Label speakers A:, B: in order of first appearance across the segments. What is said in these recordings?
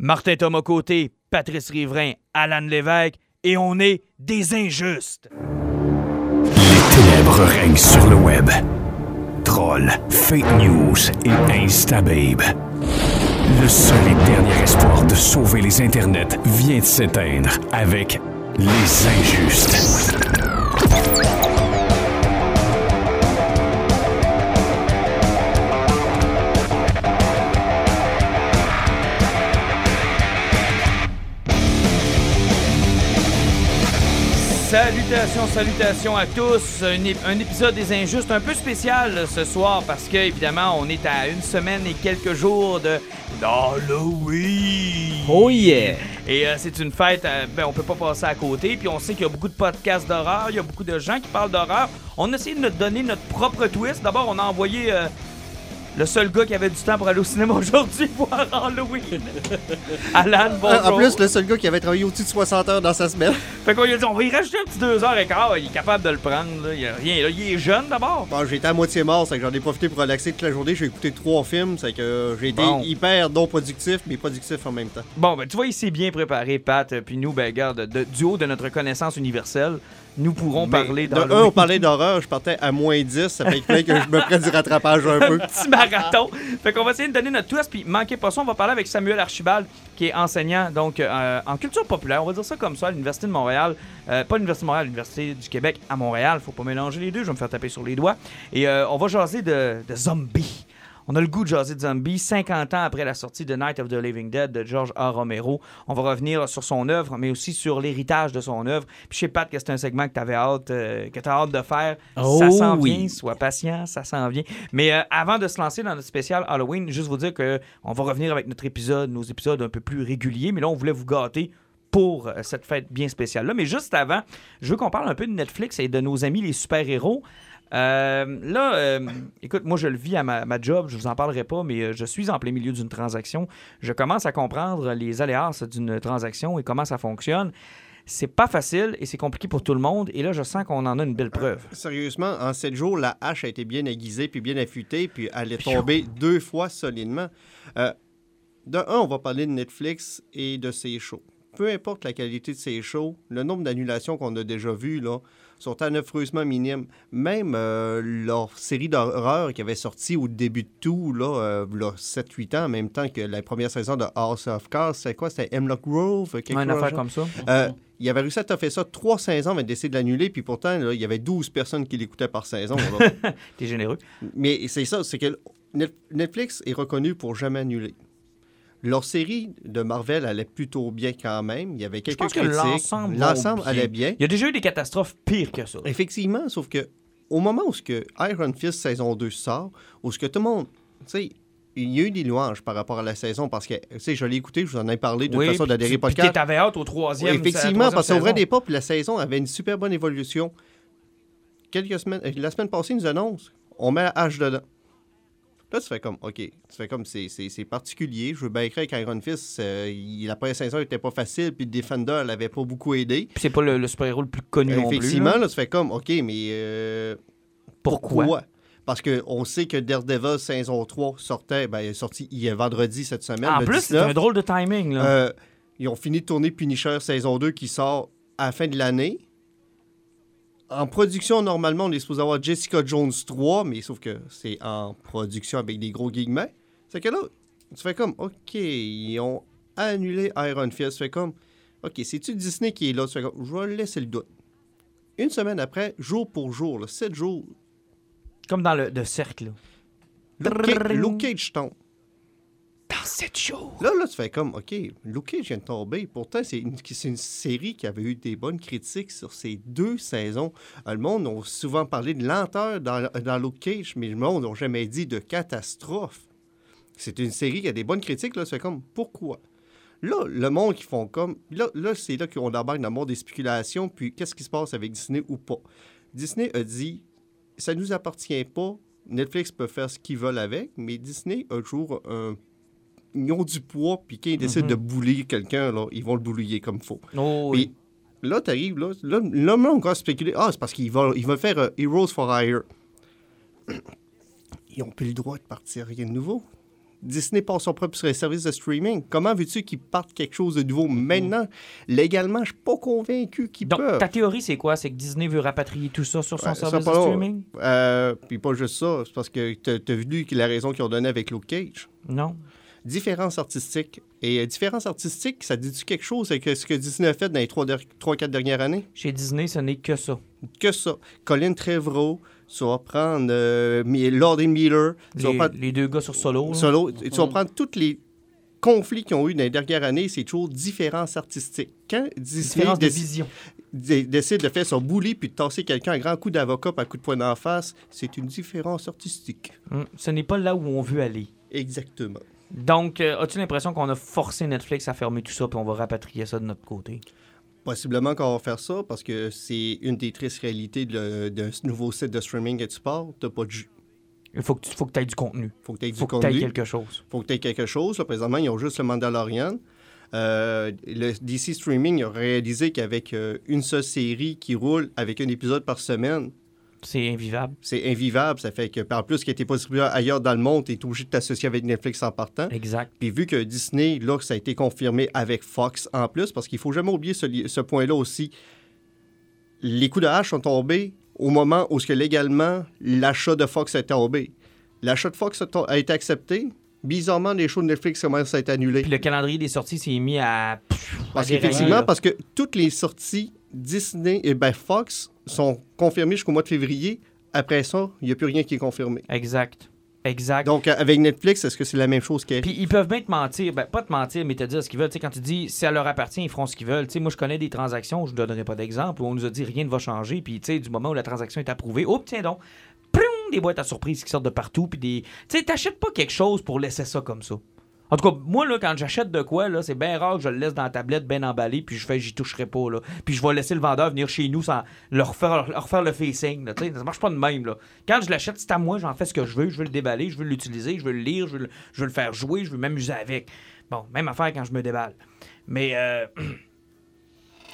A: Martin Thomas Côté, Patrice Riverain, Alan Lévesque, et on est des injustes.
B: Les ténèbres règnent sur le web. Trolls, fake news et instababe. Le seul et dernier espoir de sauver les internets vient de s'éteindre avec les injustes.
A: Salutations, salutations à tous. Un, ép- un épisode des Injustes un peu spécial ce soir parce que, évidemment, on est à une semaine et quelques jours de d'Halloween.
C: Oh yeah!
A: Et euh, c'est une fête, euh, ben, on peut pas passer à côté. Puis on sait qu'il y a beaucoup de podcasts d'horreur, il y a beaucoup de gens qui parlent d'horreur. On a essayé de nous donner notre propre twist. D'abord, on a envoyé euh, le seul gars qui avait du temps pour aller au cinéma aujourd'hui voir Halloween. Alan, bonjour.
D: En plus, le seul gars qui avait travaillé au-dessus de 60 heures dans sa semaine.
A: Fait qu'on lui a dit, on va y rajouter un petit deux heures et quart. Il est capable de le prendre. là. Il a rien. Là. Il est jeune d'abord.
D: Bon, j'étais à moitié mort, c'est que j'en ai profité pour relaxer toute la journée. J'ai écouté trois films, c'est que j'ai été
A: Bon.
D: hyper non productif, mais productif en même temps.
A: Bon, ben, tu vois, il s'est bien préparé, Pat. euh, Puis nous, ben, regarde, de- du haut de notre connaissance universelle, nous pourrons
D: Mais
A: parler
D: de
A: d'Halloween.
D: un, on parlait d'horreur, je partais à moins 10, ça fait que je me prenne du rattrapage un peu.
A: petit marathon. Fait qu'on va essayer de donner notre twist, puis manquez pas ça, on va parler avec Samuel Archibald, qui est enseignant donc euh, en culture populaire, on va dire ça comme ça, à l'Université de Montréal. Euh, pas l'Université de Montréal, l'Université du Québec à Montréal. Faut pas mélanger les deux, je vais me faire taper sur les doigts. Et euh, on va jaser de, de zombies. On a le goût de jaser de zombies 50 ans après la sortie de Night of the Living Dead de George A. Romero. On va revenir sur son œuvre, mais aussi sur l'héritage de son œuvre. Puis je sais, Pat, que c'est un segment que tu avais hâte, euh, que as hâte de faire. ça
C: Oh
A: s'en
C: oui.
A: vient, sois patient, ça s'en vient. Mais euh, avant de se lancer dans notre spécial Halloween, juste vous dire que on va revenir avec notre épisode, nos épisodes un peu plus réguliers, mais là, on voulait vous gâter pour euh, cette fête bien spéciale-là. Mais juste avant, je veux qu'on parle un peu de Netflix et de nos amis les super-héros. Euh, là, euh, écoute, moi je le vis à ma, ma job, je vous en parlerai pas, mais euh, je suis en plein milieu d'une transaction. Je commence à comprendre les aléas d'une transaction et comment ça fonctionne. C'est pas facile et c'est compliqué pour tout le monde. Et là, je sens qu'on en a une belle preuve.
D: Sérieusement, en 7 jours, la hache a été bien aiguisée puis bien affûtée, puis elle est tombée deux fois solidement. De un, on va parler de Netflix et de ses shows. Peu importe la qualité de ses shows, le nombre d'annulations qu'on a déjà vues là, sont affreusement minimes. Même euh, leur série d'horreur qui avait sorti au début de tout, là, euh, là, 7-8 ans, en même temps que la première saison de House of Cards, c'est quoi? C'était Hemlock Grove? quelque
A: Ouais, une affaire
D: genre?
A: comme ça.
D: Euh, il avait réussi à faire ça trois saisons avant d'essayer de l'annuler, puis pourtant, là, il y avait 12 personnes qui l'écoutaient par saison.
A: T'es généreux.
D: Mais c'est ça, c'est que Net- Netflix est reconnu pour jamais annuler. Leur série de Marvel allait plutôt bien quand même. Il y avait
A: Je
D: quelques
A: pense que l'ensemble
D: allait bien.
A: Il y a déjà eu des catastrophes pires que ça.
D: Effectivement, sauf que au moment où ce que Iron Fist saison 2 sort, où ce que tout le monde, tu sais, il y a eu des louanges par rapport à la saison parce que, tu sais, je l'ai écouté, je vous en ai parlé de toute façon des
A: puis
D: podcasts.
A: t'avais hâte au troisième.
D: Oui, effectivement,
A: la
D: parce qu'au vrai des pas, puis la saison avait une super bonne évolution. Quelques semaines, la semaine passée, ils nous annoncent, on met H dedans. Là, tu fais comme, OK, tu fais comme, c'est- particulier. Je veux bien écrire qu'Iron Fist, euh, il- la première saison n'était pas facile, puis Defender l'avait pas beaucoup aidé.
A: Puis c'est pas le, le super-héros le plus connu non plus.
D: Effectivement,
A: là.
D: là, tu fais comme, OK, mais euh,
A: Pourquoi?
D: Parce qu'on sait que Daredevil saison 3 sortait, ben, il est sorti hier vendredi cette semaine.
A: En
D: le
A: plus, c'est
D: 19.
A: un drôle de timing. Là.
D: Euh, ils ont fini de tourner Punisher saison 2 qui sort à la fin de l'année. En production, normalement, on est supposé avoir Jessica Jones 3, mais sauf que c'est en production avec des gros guillemets. C'est que là, tu fais comme, OK, ils ont annulé Iron Fist. Tu fais comme, OK, c'est-tu Disney qui est là? Tu fais comme, je vais laisser le doute. Une semaine après, jour pour jour, là, sept jours,
A: Comme dans le, le cercle. là.
D: Luke Cage, Luke Cage tombe. Là, là, tu fais comme, OK, Luke Cage vient de tomber. Pourtant, c'est une, série qui avait eu des bonnes critiques sur ces deux saisons. Euh, Le monde a souvent parlé de lenteur dans, dans Cage, mais le monde n'a jamais dit de catastrophe. C'est une série qui a des bonnes critiques. Là, tu fais comme, pourquoi? Là, le monde qui font comme. Là, là c'est là qu'on embarque dans le monde des spéculations, puis qu'est-ce qui se passe avec Disney ou pas? Disney a dit ça nous appartient pas. Netflix peut faire ce qu'ils veulent avec, mais Disney a toujours un. Ils ont du poids, puis quand ils décident
A: Mhm.
D: de bouler quelqu'un, là, ils vont le boulier comme il faut.
A: Oh,
D: Puis là, tu arrives, là, là, là, on commence à spéculer. Ah, c'est parce qu'ils veulent, ils veulent faire euh, Heroes for Hire. Ils n'ont plus le droit de partir rien de nouveau. Disney passe son propre service de streaming. Comment veux-tu qu'ils partent quelque chose de nouveau maintenant? Légalement, je suis pas convaincu qu'ils
A: Donc,
D: peuvent.
A: ta théorie, c'est quoi? C'est que Disney veut rapatrier tout ça sur son service de streaming?
D: Euh, puis pas juste ça, c'est parce que tu as vu que la raison qu'ils ont donnée avec Luke Cage?
A: Non.
D: Différence artistique. Et euh, différence artistique, ça dit-tu quelque chose avec ce que Disney a fait dans les 3-4 dernières années?
A: Chez Disney, ce n'est que ça.
D: Que ça. Colin Trevorrow, tu vas prendre euh, Lord et Miller, tu vas
A: Les,
D: prendre
A: les deux gars sur Solo.
D: Solo, tu vas prendre tous les conflits qu'ils ont eu dans les dernières années, c'est toujours différence artistique. Quand Disney
A: Différence de vision.
D: dé- décide de faire son bully puis de tasser quelqu'un un grand coup d'avocat par un coup de poing d'en face, c'est une différence artistique.
A: Hum, Ce n'est pas là où on veut aller.
D: Exactement.
A: Donc, euh, as-tu l'impression qu'on a forcé Netflix à fermer tout ça puis on va rapatrier ça de notre côté?
D: Possiblement qu'on va faire ça parce que c'est une des tristes réalités d'un nouveau site de streaming et de sport. T'as pas de jus.
A: Il faut que tu faut que aies du contenu.
D: Faut que tu aies
A: Il
D: du
A: faut que tu aies quelque chose.
D: faut que tu aies quelque chose. Là, présentement, ils ont juste le Mandalorian. Euh, le DC Streaming a réalisé qu'avec euh, une seule série qui roule avec un épisode par semaine,
A: C'est invivable.
D: c'est invivable. Ça fait que, en plus, qui a été possible ailleurs dans le monde, tu es obligé de t'associer avec Netflix en partant.
A: Exact.
D: Puis vu que Disney, là, ça a été confirmé avec Fox en plus, parce qu'il faut jamais oublier ce, point-là aussi. Les coups de hache sont tombés au moment où, ce que légalement, l'achat de Fox est tombé. L'achat de Fox a, été accepté. Bizarrement, les shows de Netflix commencent à être annulés.
A: Puis le calendrier des sorties s'est mis à.
D: Parce qu'effectivement, parce que toutes les sorties Disney et ben Fox sont confirmées jusqu'au mois de février. Après ça, il n'y a plus rien qui est confirmé.
A: Exact. Exact.
D: Donc, euh, avec Netflix, est-ce que c'est la même chose qu'elle
A: Puis ils peuvent bien te mentir, ben, pas te mentir, mais te dire ce qu'ils veulent. Tu sais, quand tu dis ça leur appartient, ils feront ce qu'ils veulent. Tu sais, moi, je connais des transactions, je ne donnerai pas d'exemple, où on nous a dit rien ne va changer. Puis, tu sais, du moment où la transaction est approuvée, oh, tiens donc, ploum, des boîtes à surprise qui sortent de partout. Puis des. Tu sais, t'achètes pas quelque chose pour laisser ça comme ça. En tout cas, moi, là, quand j'achète de quoi, là, c'est bien rare que je le laisse dans la tablette bien emballé, puis je fais, j'y toucherai pas, là. Puis je vais laisser le vendeur venir chez nous sans leur faire, leur faire le facing, là. Ça marche pas de même, là. Quand je l'achète, c'est à moi, j'en fais ce que je veux, je veux le déballer, je veux l'utiliser, je veux le lire, je veux le, je veux le faire jouer, je veux m'amuser avec. Bon, même affaire quand je me déballe. Mais, euh,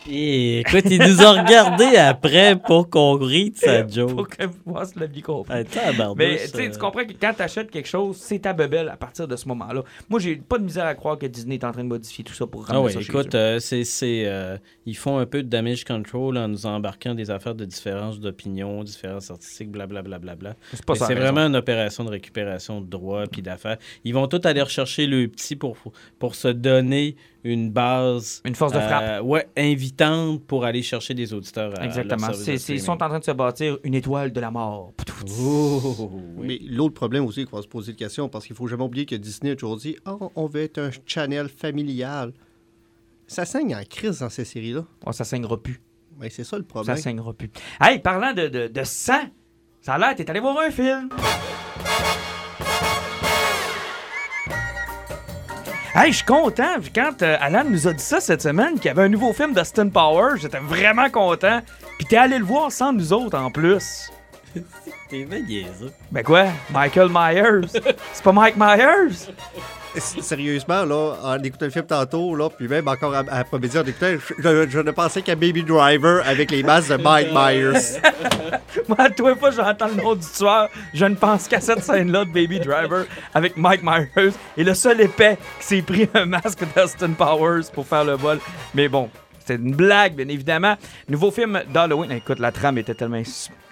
C: Et écoute, il nous a regardé après pour qu'on rit de sa joke.
A: que vous fassiez la vie compris.
C: Hey, tabarnouche,
A: Mais tu sais,
C: euh,
A: tu comprends que quand tu achètes quelque chose, c'est ta bebelle à partir de ce moment-là. Moi, j'ai pas de misère à croire que Disney est en train de modifier tout ça pour
C: Ah
A: ramener
C: oui,
A: ça chez
C: écoute, euh, c'est, euh, ils font un peu de damage control en nous embarquant des affaires de différence d'opinion, différences artistiques, blablabla. Bla, bla, bla.
A: c'est pas ça.
C: c'est vraiment une opération de récupération de droits puis d'affaires. Ils vont tous aller rechercher le petit pour, pour se donner une base.
A: Une force de frappe.
C: euh, ouais, invitante pour aller chercher des auditeurs.
A: Exactement. ils sont en train de se bâtir une étoile de la mort.
C: Oh, oui.
D: Mais l'autre problème aussi qu'on va se poser de question, parce qu'il faut jamais oublier que Disney a toujours dit Ah, on veut être un channel familial. Ça saigne en crise dans ces séries-là.
A: Oh, ça saignera plus.
D: Mais c'est ça le
A: Ça
D: problème.
A: saignera plus. Hey, parlant de, de, de sang, ça a l'air, t'es allé voir un film. Hey, je suis content. Puis Quand euh, Alan nous a dit ça cette semaine, qu'il y avait un nouveau film d'Austin Powers, j'étais vraiment content. Puis t'es allé le voir sans nous autres en plus.
C: T'es bien niaiseux.
A: Ben quoi? Michael Myers. C'est pas Mike Myers?
D: Sérieusement, là, en écoutant le film tantôt, là, puis même encore après-midi, en écoutant, je, ne pensais qu'à Baby Driver avec les masques de Mike Myers.
A: Moi, à tous les j'entends le nom du tueur, je ne pense qu'à cette scène-là de Baby Driver avec Mike Myers et le seul épais qui s'est pris un masque d'Austin Powers pour faire le vol. Mais bon, c'était une blague, bien évidemment. Nouveau film d'Halloween. Écoute, la trame était tellement.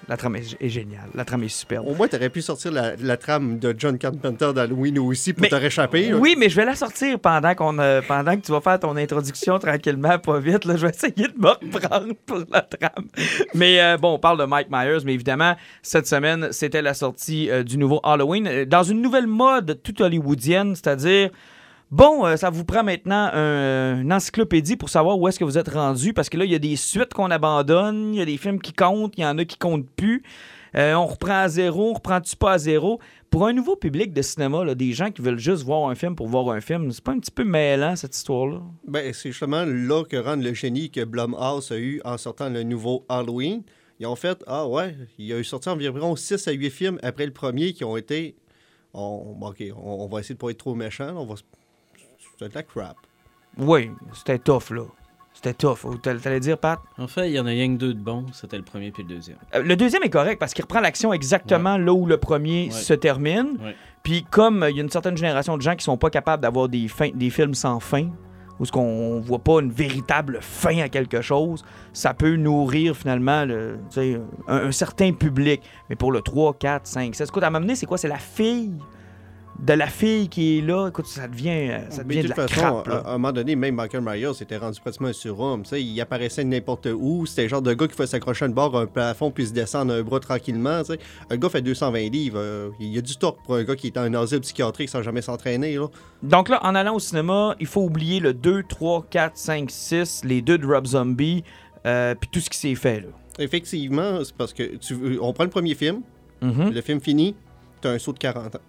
A: La trame est, est géniale. La trame est superbe.
D: Au moins, tu aurais pu sortir la, la trame de John Carpenter d'Halloween aussi pour te réchapper.
A: Oui, mais je vais la sortir pendant qu'on euh, pendant que tu vas faire ton introduction tranquillement, pas vite. Là, je vais essayer de me reprendre pour la trame. Mais euh, bon, on parle de Mike Myers, mais évidemment, cette semaine, c'était la sortie euh, du nouveau Halloween dans une nouvelle mode toute hollywoodienne, c'est-à-dire. Bon, euh, ça vous prend maintenant un- une encyclopédie pour savoir où est-ce que vous êtes rendu, parce que là, il y a des suites qu'on abandonne, il y a des films qui comptent, il y en a qui comptent plus. Euh, on reprend à zéro, on reprend-tu pas à zéro? Pour un nouveau public de cinéma, des gens qui veulent juste voir un film pour voir un film, c'est pas un petit peu mêlant, cette histoire-là?
D: Ben, c'est justement là que rend le génie que Blumhouse a eu en sortant le nouveau Halloween. Ils ont fait Ah ouais, il a eu sorti environ 6 à 8 films après le premier qui ont été. On, OK, on, on va essayer de pas être trop méchant. On va C'est de la crap.
A: Oui, c'était tough, là. C'était tough. Ou t'all- T'allais dire, Pat?
C: En fait, il y en a rien que deux de bons. C'était le premier puis le deuxième.
A: Euh, Le deuxième est correct parce qu'il reprend l'action exactement là où le premier
C: Ouais.
A: se termine.
C: Ouais.
A: Puis comme euh, il y a une certaine génération de gens qui sont pas capables d'avoir des, fins- des films sans fin, où ce qu'on voit pas une véritable fin à quelque chose, ça peut nourrir finalement le, un certain public. Mais pour le 3, 4, 5, 6, écoute, à m'amener, c'est quoi? C'est la fille de la fille qui est là. Écoute, ça devient, euh, ça
D: Mais
A: devient
D: de
A: de
D: toute
A: la
D: façon,
A: crappe.
D: à,
A: là.
D: à un moment donné, même Michael Myers était rendu pratiquement un surhomme. tu Il apparaissait n'importe où. C'était le genre de gars qui fait s'accrocher à une barre, un plafond, puis se descendre un bras tranquillement. tu sais. Un gars fait 220 livres. euh, il y a du torque pour un gars qui est en un asile psychiatrique sans jamais s'entraîner. là.
A: Donc là, en allant au cinéma, il faut oublier le 2, 3, 4, 5, 6, les deux de Rob Zombie, euh, puis tout ce qui s'est fait. Là.
D: Effectivement, c'est parce que tu, on prend le premier film,
A: Mhm.
D: le film fini, t'as un saut de 40 ans.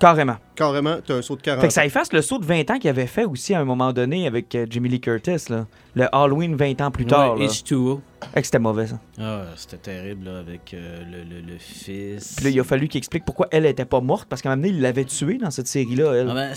A: Carrément.
D: Carrément, t'as un saut de 40
A: Fait que ça efface le saut de 20 ans qu'il avait fait aussi à un moment donné avec euh, Jamie Lee Curtis, là. le Halloween 20 ans plus tard.
C: Ouais,
A: là.
C: H2O.
A: Fait que c'était mauvais, ça.
C: Ah, c'était terrible, là, avec euh, le, le- le fils.
A: Puis là, il a fallu qu'il explique pourquoi elle était pas morte, parce qu'à un moment donné, il l'avait tuée dans cette série-là, elle.
C: Ah ben,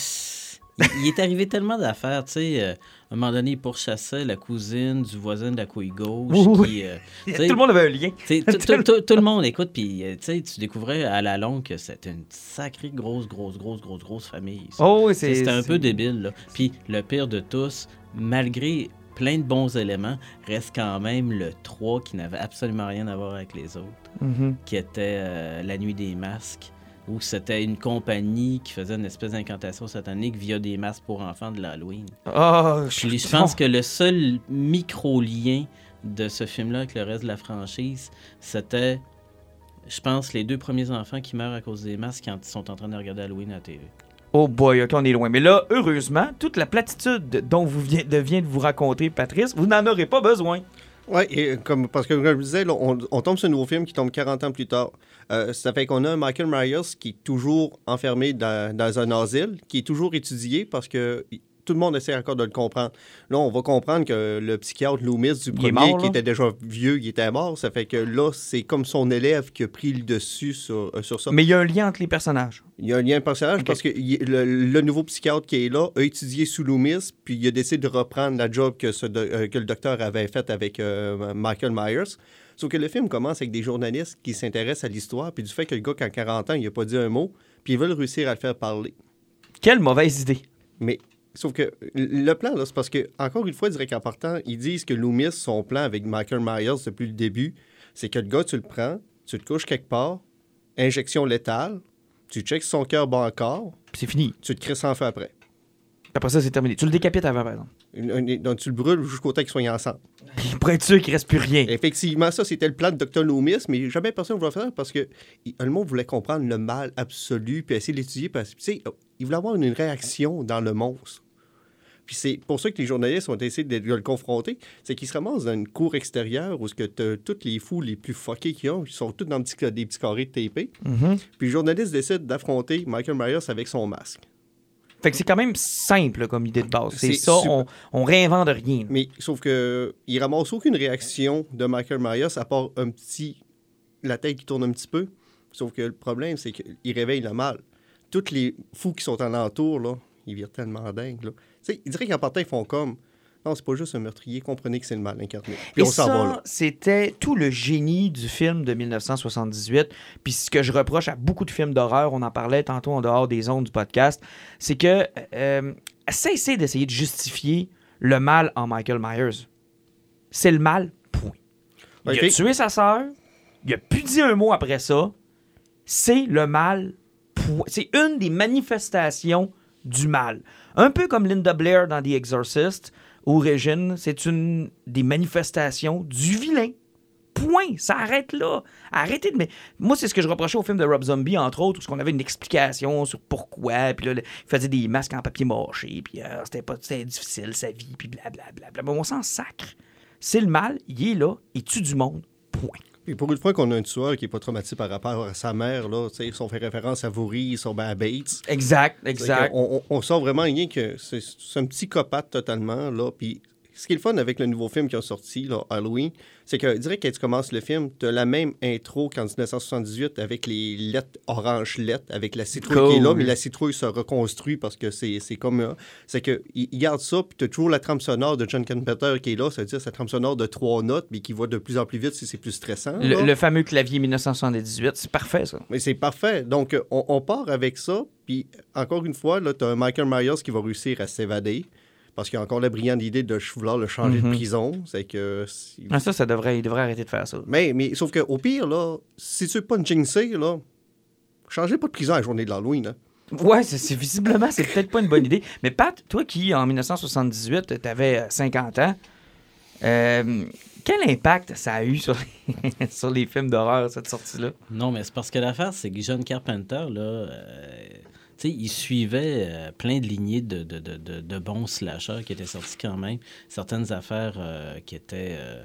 C: il, est arrivé tellement d'affaires, tu sais. euh, un moment donné, il pourchassait la cousine du voisin de la couille gauche.
A: Oui,
C: qui, euh,
A: tout le monde avait un lien.
C: tout- le monde écoute, puis euh, tu découvrais à la longue que c'était une sacrée grosse, grosse, grosse, grosse, grosse famille. ça.
A: Oh, oui, c'est.
C: C'était un peu débile, là. Puis le pire de tous, malgré plein de bons éléments, reste quand même le 3 qui n'avait absolument rien à voir avec les autres
A: Mhm.
C: qui était euh, La Nuit des Masques, où c'était une compagnie qui faisait une espèce d'incantation satanique via des masques pour enfants de l'Halloween.
A: Ah,
C: Puis je pense que le seul micro-lien de ce film-là avec le reste de la franchise, c'était, je pense, les deux premiers enfants qui meurent à cause des masques quand ils sont en train de regarder Halloween à la TV.
A: Oh boy, ok, on est loin. Mais là, heureusement, toute la platitude dont vous vient, de, vient de vous raconter, Patrice, vous n'en aurez pas besoin.
D: Oui, et comme, parce que comme je disais, on, tombe sur un nouveau film qui tombe 40 ans plus tard. Euh, ça fait qu'on a Michael Myers qui est toujours enfermé dans, dans un asile, qui est toujours étudié parce que tout le monde essaie encore de le comprendre. Là, on va comprendre que le psychiatre Loomis du premier,
A: mort,
D: qui était déjà vieux, il était mort. Ça fait que là, c'est comme son élève qui a pris le dessus sur, euh, sur ça.
A: Mais il y a un lien entre les personnages.
D: Il y a un lien de personnage
A: Ok.
D: parce que il- le, le nouveau psychiatre qui est là a étudié sous Loomis, puis il a décidé de reprendre la job que, ce euh, que le docteur avait faite avec euh, Michael Myers. Sauf que le film commence avec des journalistes qui s'intéressent à l'histoire, puis du fait que le gars, quand 40 ans, il n'a pas dit un mot, puis ils veulent réussir à le faire parler.
A: Quelle mauvaise idée.
D: Mais sauf que le plan, là, c'est parce que, encore une fois, dirais qu'en partant, ils disent que Loomis, son plan avec Michael Myers depuis le début, c'est que le gars, tu le prends, tu le couches quelque part, injection létale, tu checks si son cœur bat encore,
A: Puis c'est fini.
D: tu te crisses en feu après.
A: Puis après ça, c'est terminé. Tu le décapites avant, par exemple.
D: Une- une- donc, tu le brûles jusqu'au temps qu'ils soient ensemble.
A: Puis pour être sûr qu'il reste plus rien.
D: Effectivement, ça, c'était le plan de Dr. Loomis, mais jamais personne ne voulait faire parce que le monde voulait comprendre le mal absolu, puis essayer de l'étudier, que, tu sais, il voulait avoir une réaction dans le monstre. Puis c'est pour ça que les journalistes ont essayé de, de le confronter, c'est qu'ils se ramassent dans une cour extérieure où ce que tous les fous les plus fuckés qu'ils ont, ils sont tous dans des petits, des petits carrés de TP.
A: Mhm.
D: Puis le journaliste décide d'affronter Michael Myers avec son masque.
A: Fait que c'est quand même simple comme idée de base. C'est
D: C'est
A: ça, on, on réinvente rien. là.
D: Mais sauf que il ramasse aucune réaction de Michael Myers à part un petit. la tête qui tourne un petit peu. Sauf que le problème, c'est qu'il réveille le mal. Tous les fous qui sont alentour, là, ils virent tellement dingues. Là. Sais, ils diraient qu'en partant, ils font comme. Non, c'est pas juste un meurtrier, comprenez que c'est le mal incarné. Puis
A: Et
D: on s'en
A: ça,
D: va là.
A: c'était tout le génie du film de 1978. Puis ce que je reproche à beaucoup de films d'horreur, on en parlait tantôt en dehors des ondes du podcast, c'est que euh, cessez d'essayer de justifier le mal en Michael Myers. C'est le mal, point. Il a tué sa sœur, il a plus dit un mot après ça. C'est le mal, point. C'est une des manifestations du mal. Un peu comme Linda Blair dans The Exorcist, Origin, c'est une des manifestations du vilain. Point. Ça arrête là. Arrêtez de. Mais moi, c'est ce que je reprochais au film de Rob Zombie, entre autres, où on avait une explication sur pourquoi. Puis là, il faisait des masques en papier mâché. Puis euh, c'était pas difficile sa vie. Puis blablabla. Bla, bla. Mais on s'en sacre. C'est le mal. Il est là. Il tue du monde. Point.
D: Puis pour une fois qu'on a un tueur qui n'est pas traumatisé par rapport à sa mère, là, si on fait référence à Voorhees, on à Bates.
A: Exact. Exact.
D: On, on sort vraiment rien que c'est c'est un psychopathe totalement, là. Puis ce qui est le fun avec le nouveau film qui a sorti, là, Halloween, c'est que direct quand tu commences le film, tu as la même intro qu'en 1978 avec les lettres orange lettres, avec la citrouille qui est là, mais la citrouille se reconstruit parce que c'est c'est comme. euh, c'est que ils ils gardent ça, puis tu as toujours la trame sonore de John Carpenter qui est là, c'est-à-dire cette trame sonore de trois notes, mais qui va de plus en plus vite si c'est plus stressant.
A: Le, fameux clavier 1978, c'est parfait, ça.
D: Mais c'est parfait. Donc, euh, on, on part avec ça. Puis, encore une fois, tu as Michael Myers qui va réussir à s'évader. Parce qu'il a encore la brillante idée de vouloir le changer
A: Mhm.
D: de prison. C'est que.
A: Ah, ça, ça devrait, il devrait arrêter de faire ça.
D: Mais, mais sauf qu'au pire, là, si tu veux pas une jinxer, là, changez pas de prison à la journée de l'Halloween. là.
A: Ouais, c'est visiblement, c'est peut-être pas une bonne idée. Mais Pat, toi qui, en 1978, t'avais euh, 50 ans, euh, quel impact ça a eu sur les, sur les films d'horreur, cette sortie-là?
C: Non, mais c'est parce que l'affaire, c'est que John Carpenter, là, euh, sais, il suivait euh, plein de lignées de, de, de, de, bons slashers qui étaient sortis quand même. Certaines affaires euh, qui étaient. euh,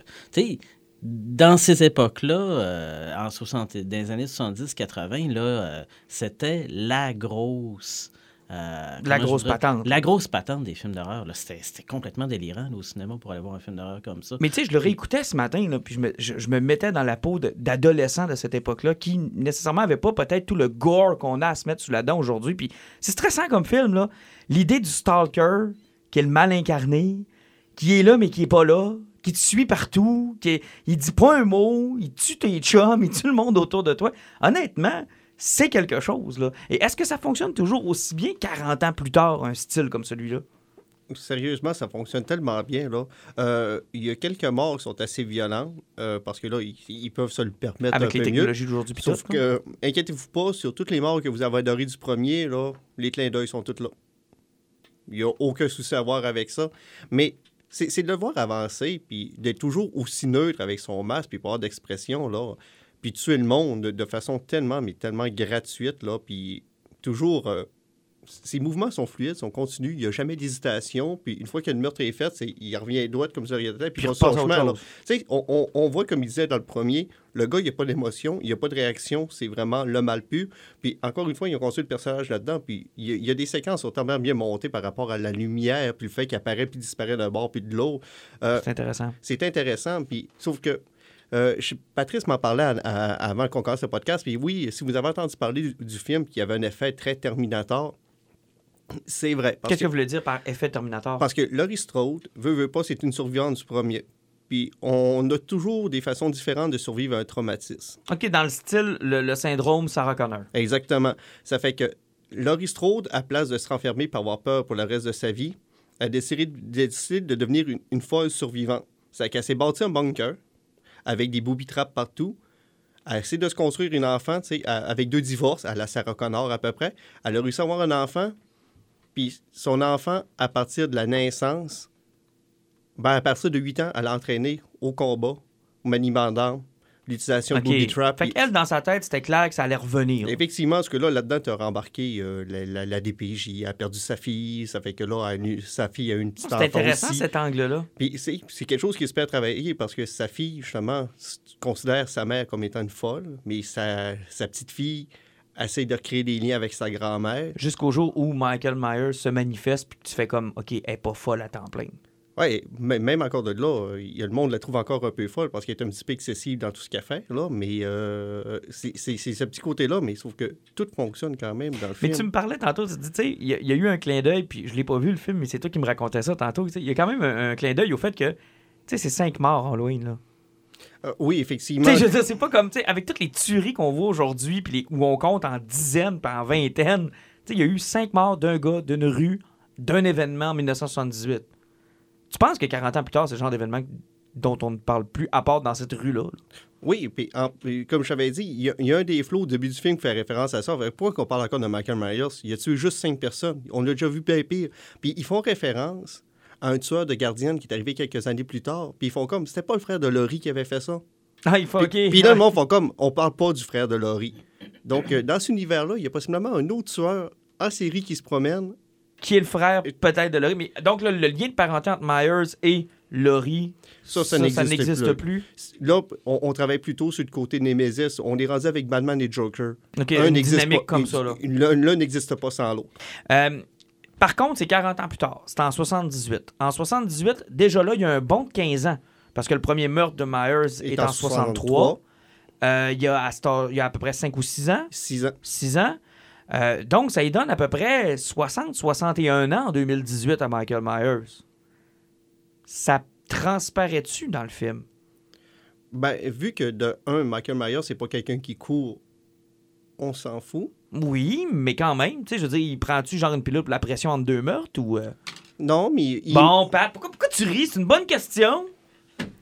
C: dans ces époques-là, en 60, dans les années 70-80, là, c'était la grosse. Euh,
A: La grosse patente.
C: La grosse patente des films d'horreur. C'était complètement délirant là, au cinéma pour aller voir un film d'horreur comme ça.
A: Mais tu sais, je le réécoutais ce matin, là, puis je me, je- je me mettais dans la peau de- d'adolescents de, cette époque-là qui nécessairement n'avaient pas peut-être tout le gore qu'on a à se mettre sous la dent aujourd'hui. Puis c'est stressant comme film, là. L'idée du stalker, qui est le mal incarné, qui est là mais qui est pas là, qui te suit partout, qui est- il dit pas un mot, il tue tes chums, il tue le monde autour de toi. Honnêtement, c'est quelque chose, là. Et est-ce que ça fonctionne toujours aussi bien 40 ans plus tard, un style comme celui-là?
D: Sérieusement, ça fonctionne tellement bien. Là. Euh, Il y a quelques morts qui sont assez violentes euh, parce que là, ils, ils peuvent se le permettre
A: Avec
D: un
A: les
D: peu
A: technologies d'aujourd'hui.
D: Sauf que, inquiétez-vous pas, sur toutes les morts que vous avez adorées du premier, là, les clins d'œil sont toutes là. Il n'y a aucun souci à avoir avec ça. Mais c'est de le voir avancer, puis d'être toujours aussi neutre avec son masque, puis pas avoir d'expression, là. Puis tuer le monde de, façon tellement, mais tellement gratuite, là. Puis toujours. euh, ses mouvements sont fluides, sont continus, il n'y a jamais d'hésitation. Puis une fois que le meurtre est fait, c'est- il revient droit comme ça, il puis
A: Puis
D: chemin. on, on- on voit, comme il disait dans le premier, le gars, il n'y a pas d'émotion, il n'y a pas de réaction, c'est vraiment le mal pu. Puis encore une fois, ils ont construit le personnage là-dedans, puis il y, a- il y a des séquences qui sont tellement bien montées par rapport à la lumière, puis le fait qu'il apparaît puis disparaît d'un bord puis de l'autre. Euh,
A: C'est intéressant.
D: c'est intéressant, puis sauf que euh, je- Patrice m'en parlait à- à- avant qu'on commence le podcast, puis oui, si vous avez entendu parler du, du film qui avait un effet très Terminator, c'est vrai.
A: Qu'est-ce que
D: que-
A: vous voulez dire par effet Terminator?
D: parce que Laurie Strode, veut, veut pas, c'est une survivante du premier. Puis on a toujours des façons différentes de survivre à un traumatisme.
A: OK, dans le style, le, le syndrome Sarah Connor.
D: Exactement. Ça fait que Laurie Strode, à place de se renfermer par avoir peur pour le reste de sa vie, a décidé, décidé de devenir une, une folle survivante. C'est qu'elle s'est bâtie un bunker avec des booby traps partout. Elle a essayé de se construire une enfant, à- avec deux divorces, à la Sarah Connor à peu près. Elle a réussi à avoir un enfant, puis son enfant, à partir de la naissance, ben, à partir de 8 ans, elle a entraîné au combat, au maniement d'armes, l'utilisation de booby traps.
A: Fait qu'elle, dans sa tête, c'était clair que ça allait revenir.
D: Effectivement, parce que là, là-dedans, tu as rembarqué euh, la, la- la DPJ, elle a perdu sa fille, ça fait que là, elle sa fille a eu une petite
A: C'est
D: enfant
A: intéressant,
D: aussi.
A: cet angle-là.
D: Puis c'est c'est quelque chose qui se peut travailler parce que sa fille, justement, considère sa mère comme étant une folle, mais sa, sa petite fille essaie de créer des liens avec sa grand-mère.
A: Jusqu'au jour où Michael Myers se manifeste puis tu fais comme, OK, elle est pas folle à temps plein.
D: Oui, même encore de là, le monde la trouve encore un peu folle parce qu'elle est un petit peu excessive dans tout ce qu'elle fait, là, mais euh, c'est ce petit côté-là, mais sauf que tout fonctionne quand même dans le
A: Mais
D: film.
A: tu me parlais tantôt, tu dis, tu sais, il y, a- il y a eu un clin d'œil, puis je l'ai pas vu le film, mais c'est toi qui me racontais ça tantôt. Il y a quand même un, un clin d'œil au fait que, tu sais, c'est cinq morts Halloween, là.
D: Euh, oui, effectivement.
A: je veux dire, c'est pas comme, tu sais, avec toutes les tueries qu'on voit aujourd'hui, puis où on compte en dizaines, puis en vingtaines, tu sais, il y a eu cinq morts d'un gars, d'une rue, d'un événement en 1978. Tu penses que 40 ans plus tard, c'est le genre d'événement dont on ne parle plus, à part dans cette rue-là? là?
D: Oui, puis, en- puis comme je t'avais dit, il y, a- il y a un des flots au début du film qui fait référence à ça. Pourquoi qu'on parle encore de Michael Myers? Il a tué juste cinq personnes? On l'a déjà vu bien pire. Puis ils font référence à un tueur de gardienne qui est arrivé quelques années plus tard. Puis ils font comme, c'était pas le frère de Laurie qui avait fait ça.
A: Ah, il faut,
D: Puis,
A: OK.
D: puis là, le monde font comme, on parle pas du frère de Laurie. Donc, euh, dans cet univers-là, il y a possiblement un autre tueur en série qui se promène.
A: Qui est le frère peut-être de Laurie. Mais donc, là, le lien de parenté entre Myers et Laurie,
D: Ça, ça n'existe plus.
A: plus.
D: Là, on, on travaille plutôt sur le côté Nemesis. On est rendu avec Batman et Joker.
A: OK,
D: Un
A: une dynamique
D: pas-
A: comme ça.
D: L'un n'existe pas sans l'autre.
A: Euh, Par contre, c'est 40 ans plus tard. C'est en 78. En 78, déjà là, il y a un bond de 15 ans. Parce que le premier meurtre de Myers est,
D: Est
A: en,
D: en
A: 63. Euh, il, y a à, cette heure- il y a à peu près 5 ou 6 ans.
D: 6 ans.
A: 6 ans. Euh, donc, ça lui donne à peu près 60-61 ans en 2018 à Michael Myers. Ça transparaît-tu dans le film?
D: Ben, vu que de un, Michael Myers, c'est pas quelqu'un qui court, on s'en fout.
A: Oui, mais quand même, tu sais, je veux dire, il prend-tu genre une pilule pour la pression entre deux meurtres ou... euh?
D: Non, mais il,
A: Bon, Pat, pourquoi, pourquoi tu ris? C'est une bonne question.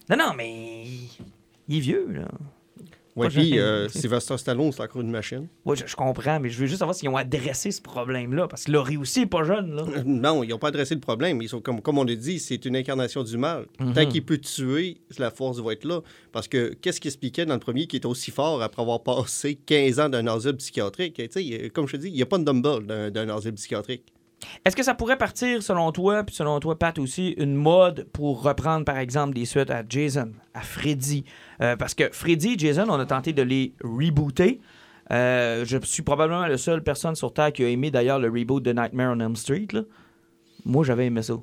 A: Non, non, mais... Il est vieux, là. Pas
D: puis euh. Sylvester Stallone, c'est encore une machine.
A: Oui, je, je comprends, mais je veux juste savoir s'ils ont adressé ce problème-là. Parce que Laurie aussi est pas jeune, là.
D: Euh, Non, ils n'ont pas adressé le problème. Ils sont, comme, comme on l'a dit, c'est une incarnation du mal.
A: Mhm.
D: Tant qu'il peut tuer, la force va être là. Parce que qu'est-ce qu'il expliquait dans le premier qui est aussi fort après avoir passé 15 ans d'un asile psychiatrique? Comme je te dis, il n'y a pas de dumbbell d'un, d'un asile psychiatrique.
A: Est-ce que ça pourrait partir, selon toi, puis selon toi, Pat, aussi, une mode pour reprendre, par exemple, des suites à Jason, à Freddy? Euh, parce que Freddy et Jason, on a tenté de les rebooter. Euh, je suis probablement la seule personne sur Terre qui a aimé, d'ailleurs, le reboot de Nightmare on Elm Street. Moi, j'avais aimé ça.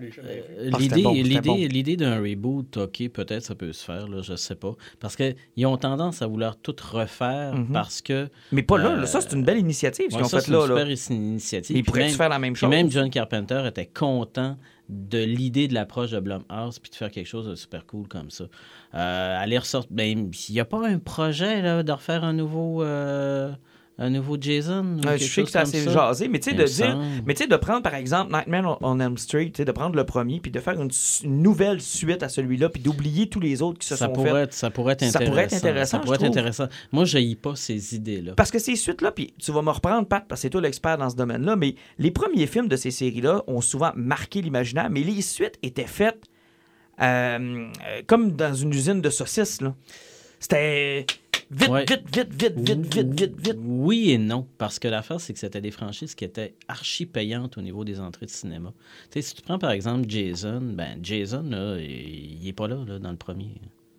C: Euh,
A: Ah,
C: L'idée l'idée-
A: bon.
C: l'idée d'un reboot, OK, peut-être ça peut se faire, là, je sais pas. Parce qu'ils ont tendance à vouloir tout refaire
A: Mhm.
C: parce que...
A: Mais pas là,
C: Euh,
A: là. Ça, c'est une belle initiative, ce
C: Ouais,
A: qu'ils ont
C: ça,
A: fait
C: c'est
A: là.
C: une
A: là.
C: super initiative.
A: Ils pourraient
C: même-
A: faire la même chose.
C: même John Carpenter était content de l'idée de l'approche de Blumhouse puis de faire quelque chose de super cool comme ça. Euh, aller ressortir... Ben, il n'y a pas un projet là, de refaire un nouveau... euh, un nouveau Jason ou quelque
A: je sais que c'est assez
C: ça?
A: jasé, mais tu sais, de
C: me
A: dire.
C: semble.
A: Mais tu sais, de prendre par exemple Nightmare on Elm Street, tu sais, de prendre le premier, puis de faire une, nouvelle suite à celui-là, puis d'oublier tous les autres qui se
C: ça
A: sont
C: pourrait, être, ça pourrait être
A: Ça
C: intéressant.
A: pourrait être intéressant,
C: Ça pourrait être intéressant. Moi, je n'ai pas ces idées-là.
A: Parce que ces suites-là, puis tu vas me reprendre, Pat, parce que c'est toi l'expert dans ce domaine-là, mais les premiers films de ces séries-là ont souvent marqué l'imaginaire, mais les suites étaient faites euh, euh, comme dans une usine de saucisses. là. C'était vite,
C: Ouais.
A: vite, vite, vite, vite, vite, vite, vite.
C: Oui et non, parce que l'affaire, c'est que c'était des franchises qui étaient archi payantes au niveau des entrées de cinéma. Tu sais, si tu prends par exemple Jason, ben Jason, là, il n'est pas là, là, dans le premier.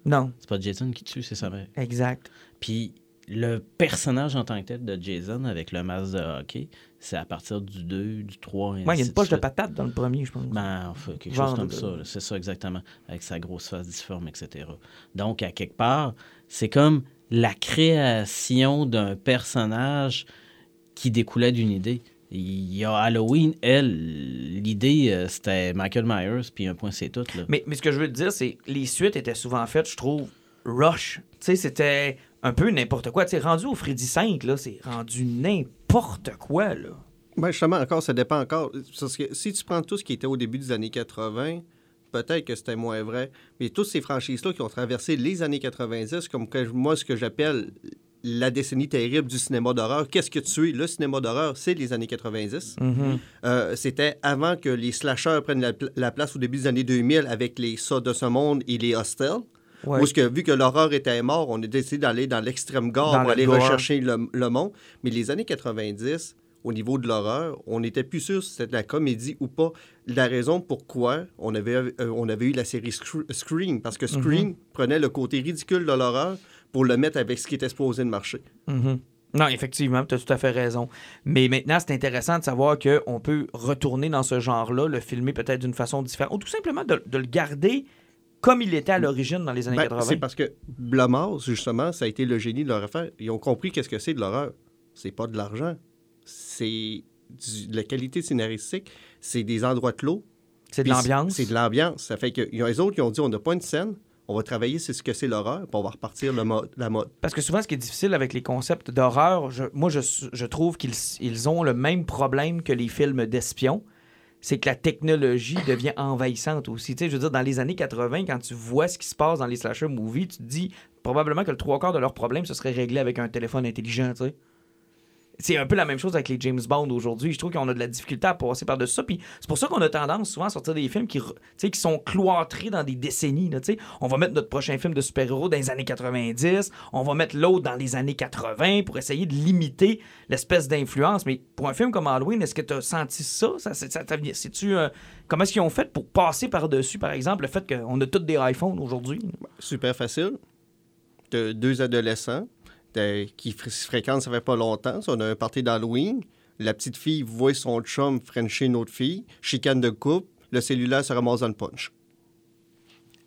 A: Non,
C: C'est pas Jason qui tue, c'est sa mère.
A: exact.
C: Puis le personnage en tant que tel de Jason avec le masque de hockey, c'est à partir du 2, du 3, et
A: Ouais, il y a une poche de patate dans le premier, je pense.
C: Ben, enfin, quelque
A: Genre
C: chose comme
A: de-
C: ça, c'est ça exactement, avec sa grosse face difforme, etc. Donc, à quelque part, c'est comme la création d'un personnage qui découlait d'une idée. Il y a Halloween, elle, l'idée, euh, c'était Michael Myers, puis un point, c'est tout. Là.
A: Mais, mais ce que je veux te dire, c'est que les suites étaient souvent faites, je trouve, rush. Tu sais, c'était un peu n'importe quoi. Tu sais, rendu au Freddy 5, là, c'est rendu n'importe quoi, là.
D: Ben justement, encore, ça dépend encore. Parce que si tu prends tout ce qui était au début des années 80, peut-être que c'était moins vrai. Mais toutes ces franchises-là qui ont traversé les années 90, comme moi, ce que j'appelle la décennie terrible du cinéma d'horreur. Qu'est-ce que tu es? Le cinéma d'horreur, c'est les années 90. Euh, C'était avant que les slashers prennent la, pla- la place au début des années 2000 avec les Ça de ce monde et les Hostels.
A: Ouais.
D: Est-ce que, vu que l'horreur était mort, on a décidé d'aller dans l'extrême gore pour
A: le
D: aller
A: gore.
D: rechercher le, le monde. Mais les années 90, au niveau de l'horreur, on n'était plus sûr si c'était de la comédie ou pas. La raison pourquoi on avait, euh, on avait eu la série Scr- Scream, parce que
A: Mhm.
D: Scream prenait le côté ridicule de l'horreur pour le mettre avec ce qui était supposé de marcher.
A: Mhm. Non, effectivement, tu as tout à fait raison. Mais maintenant, c'est intéressant de savoir qu'on peut retourner dans ce genre-là, le filmer peut-être d'une façon différente, ou tout simplement de, de le garder comme il était à l'origine dans les années
D: Ben,
A: 80.
D: c'est parce que Blumhouse, justement, ça a été le génie de leur affaire. Ils ont compris qu'est-ce que c'est de l'horreur. C'est pas de l'argent. C'est de la qualité scénaristique. C'est des endroits clos.
A: C'est de l'ambiance?
D: C'est de l'ambiance. Ça fait que y a les autres qui ont dit on n'a pas une scène, on va travailler sur ce que c'est l'horreur, puis on va repartir le mode, la mode.
A: Parce que souvent, ce qui est difficile avec les concepts d'horreur, je- moi, je, je trouve qu'ils ils ont le même problème que les films d'espions. C'est que la technologie devient envahissante aussi. Tu sais, je veux dire, dans les années 80, quand tu vois ce qui se passe dans les slasher movies, tu te dis probablement que le trois quarts de leurs problèmes, ce serait réglé avec un téléphone intelligent, tu sais. C'est un peu la même chose avec les James Bond aujourd'hui. Je trouve qu'on a de la difficulté à passer par-dessus ça. Puis c'est pour ça qu'on a tendance souvent à sortir des films qui, tu qui sont cloîtrés dans des décennies. là, tu on va mettre notre prochain film de super-héros dans les années 90. On va mettre l'autre dans les années 80 pour essayer de limiter l'espèce d'influence. Mais pour un film comme Halloween, est-ce que tu as senti ça? ça, c'est-tu, euh, comment est-ce qu'ils ont fait pour passer par-dessus, par exemple, le fait qu'on a tous des iPhones aujourd'hui?
D: Super facile. De deux adolescents de- qui fr- se fréquentent, ça fait pas longtemps. Ça, on a un party d'Halloween. La petite fille voit son chum frencher une autre fille, chicane de couple, le cellulaire se ramasse dans le punch.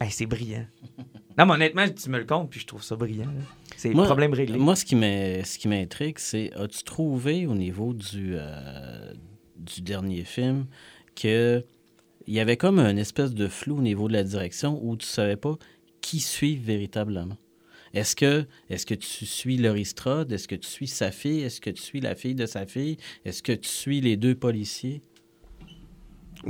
A: Hey, c'est brillant. Non, mais honnêtement, tu me le comptes, puis je trouve ça brillant. là. C'est le problème réglé.
C: Moi, ce qui m'in- ce qui m'intrigue, c'est as-tu trouvé au niveau du, euh, du dernier film que il y avait comme un espèce de flou au niveau de la direction où tu savais pas qui suivre véritablement? Est-ce que, est que tu suis Laurie Strode? Est-ce que tu suis sa fille? Est-ce que tu suis la fille de sa fille? Est-ce que tu suis les deux policiers?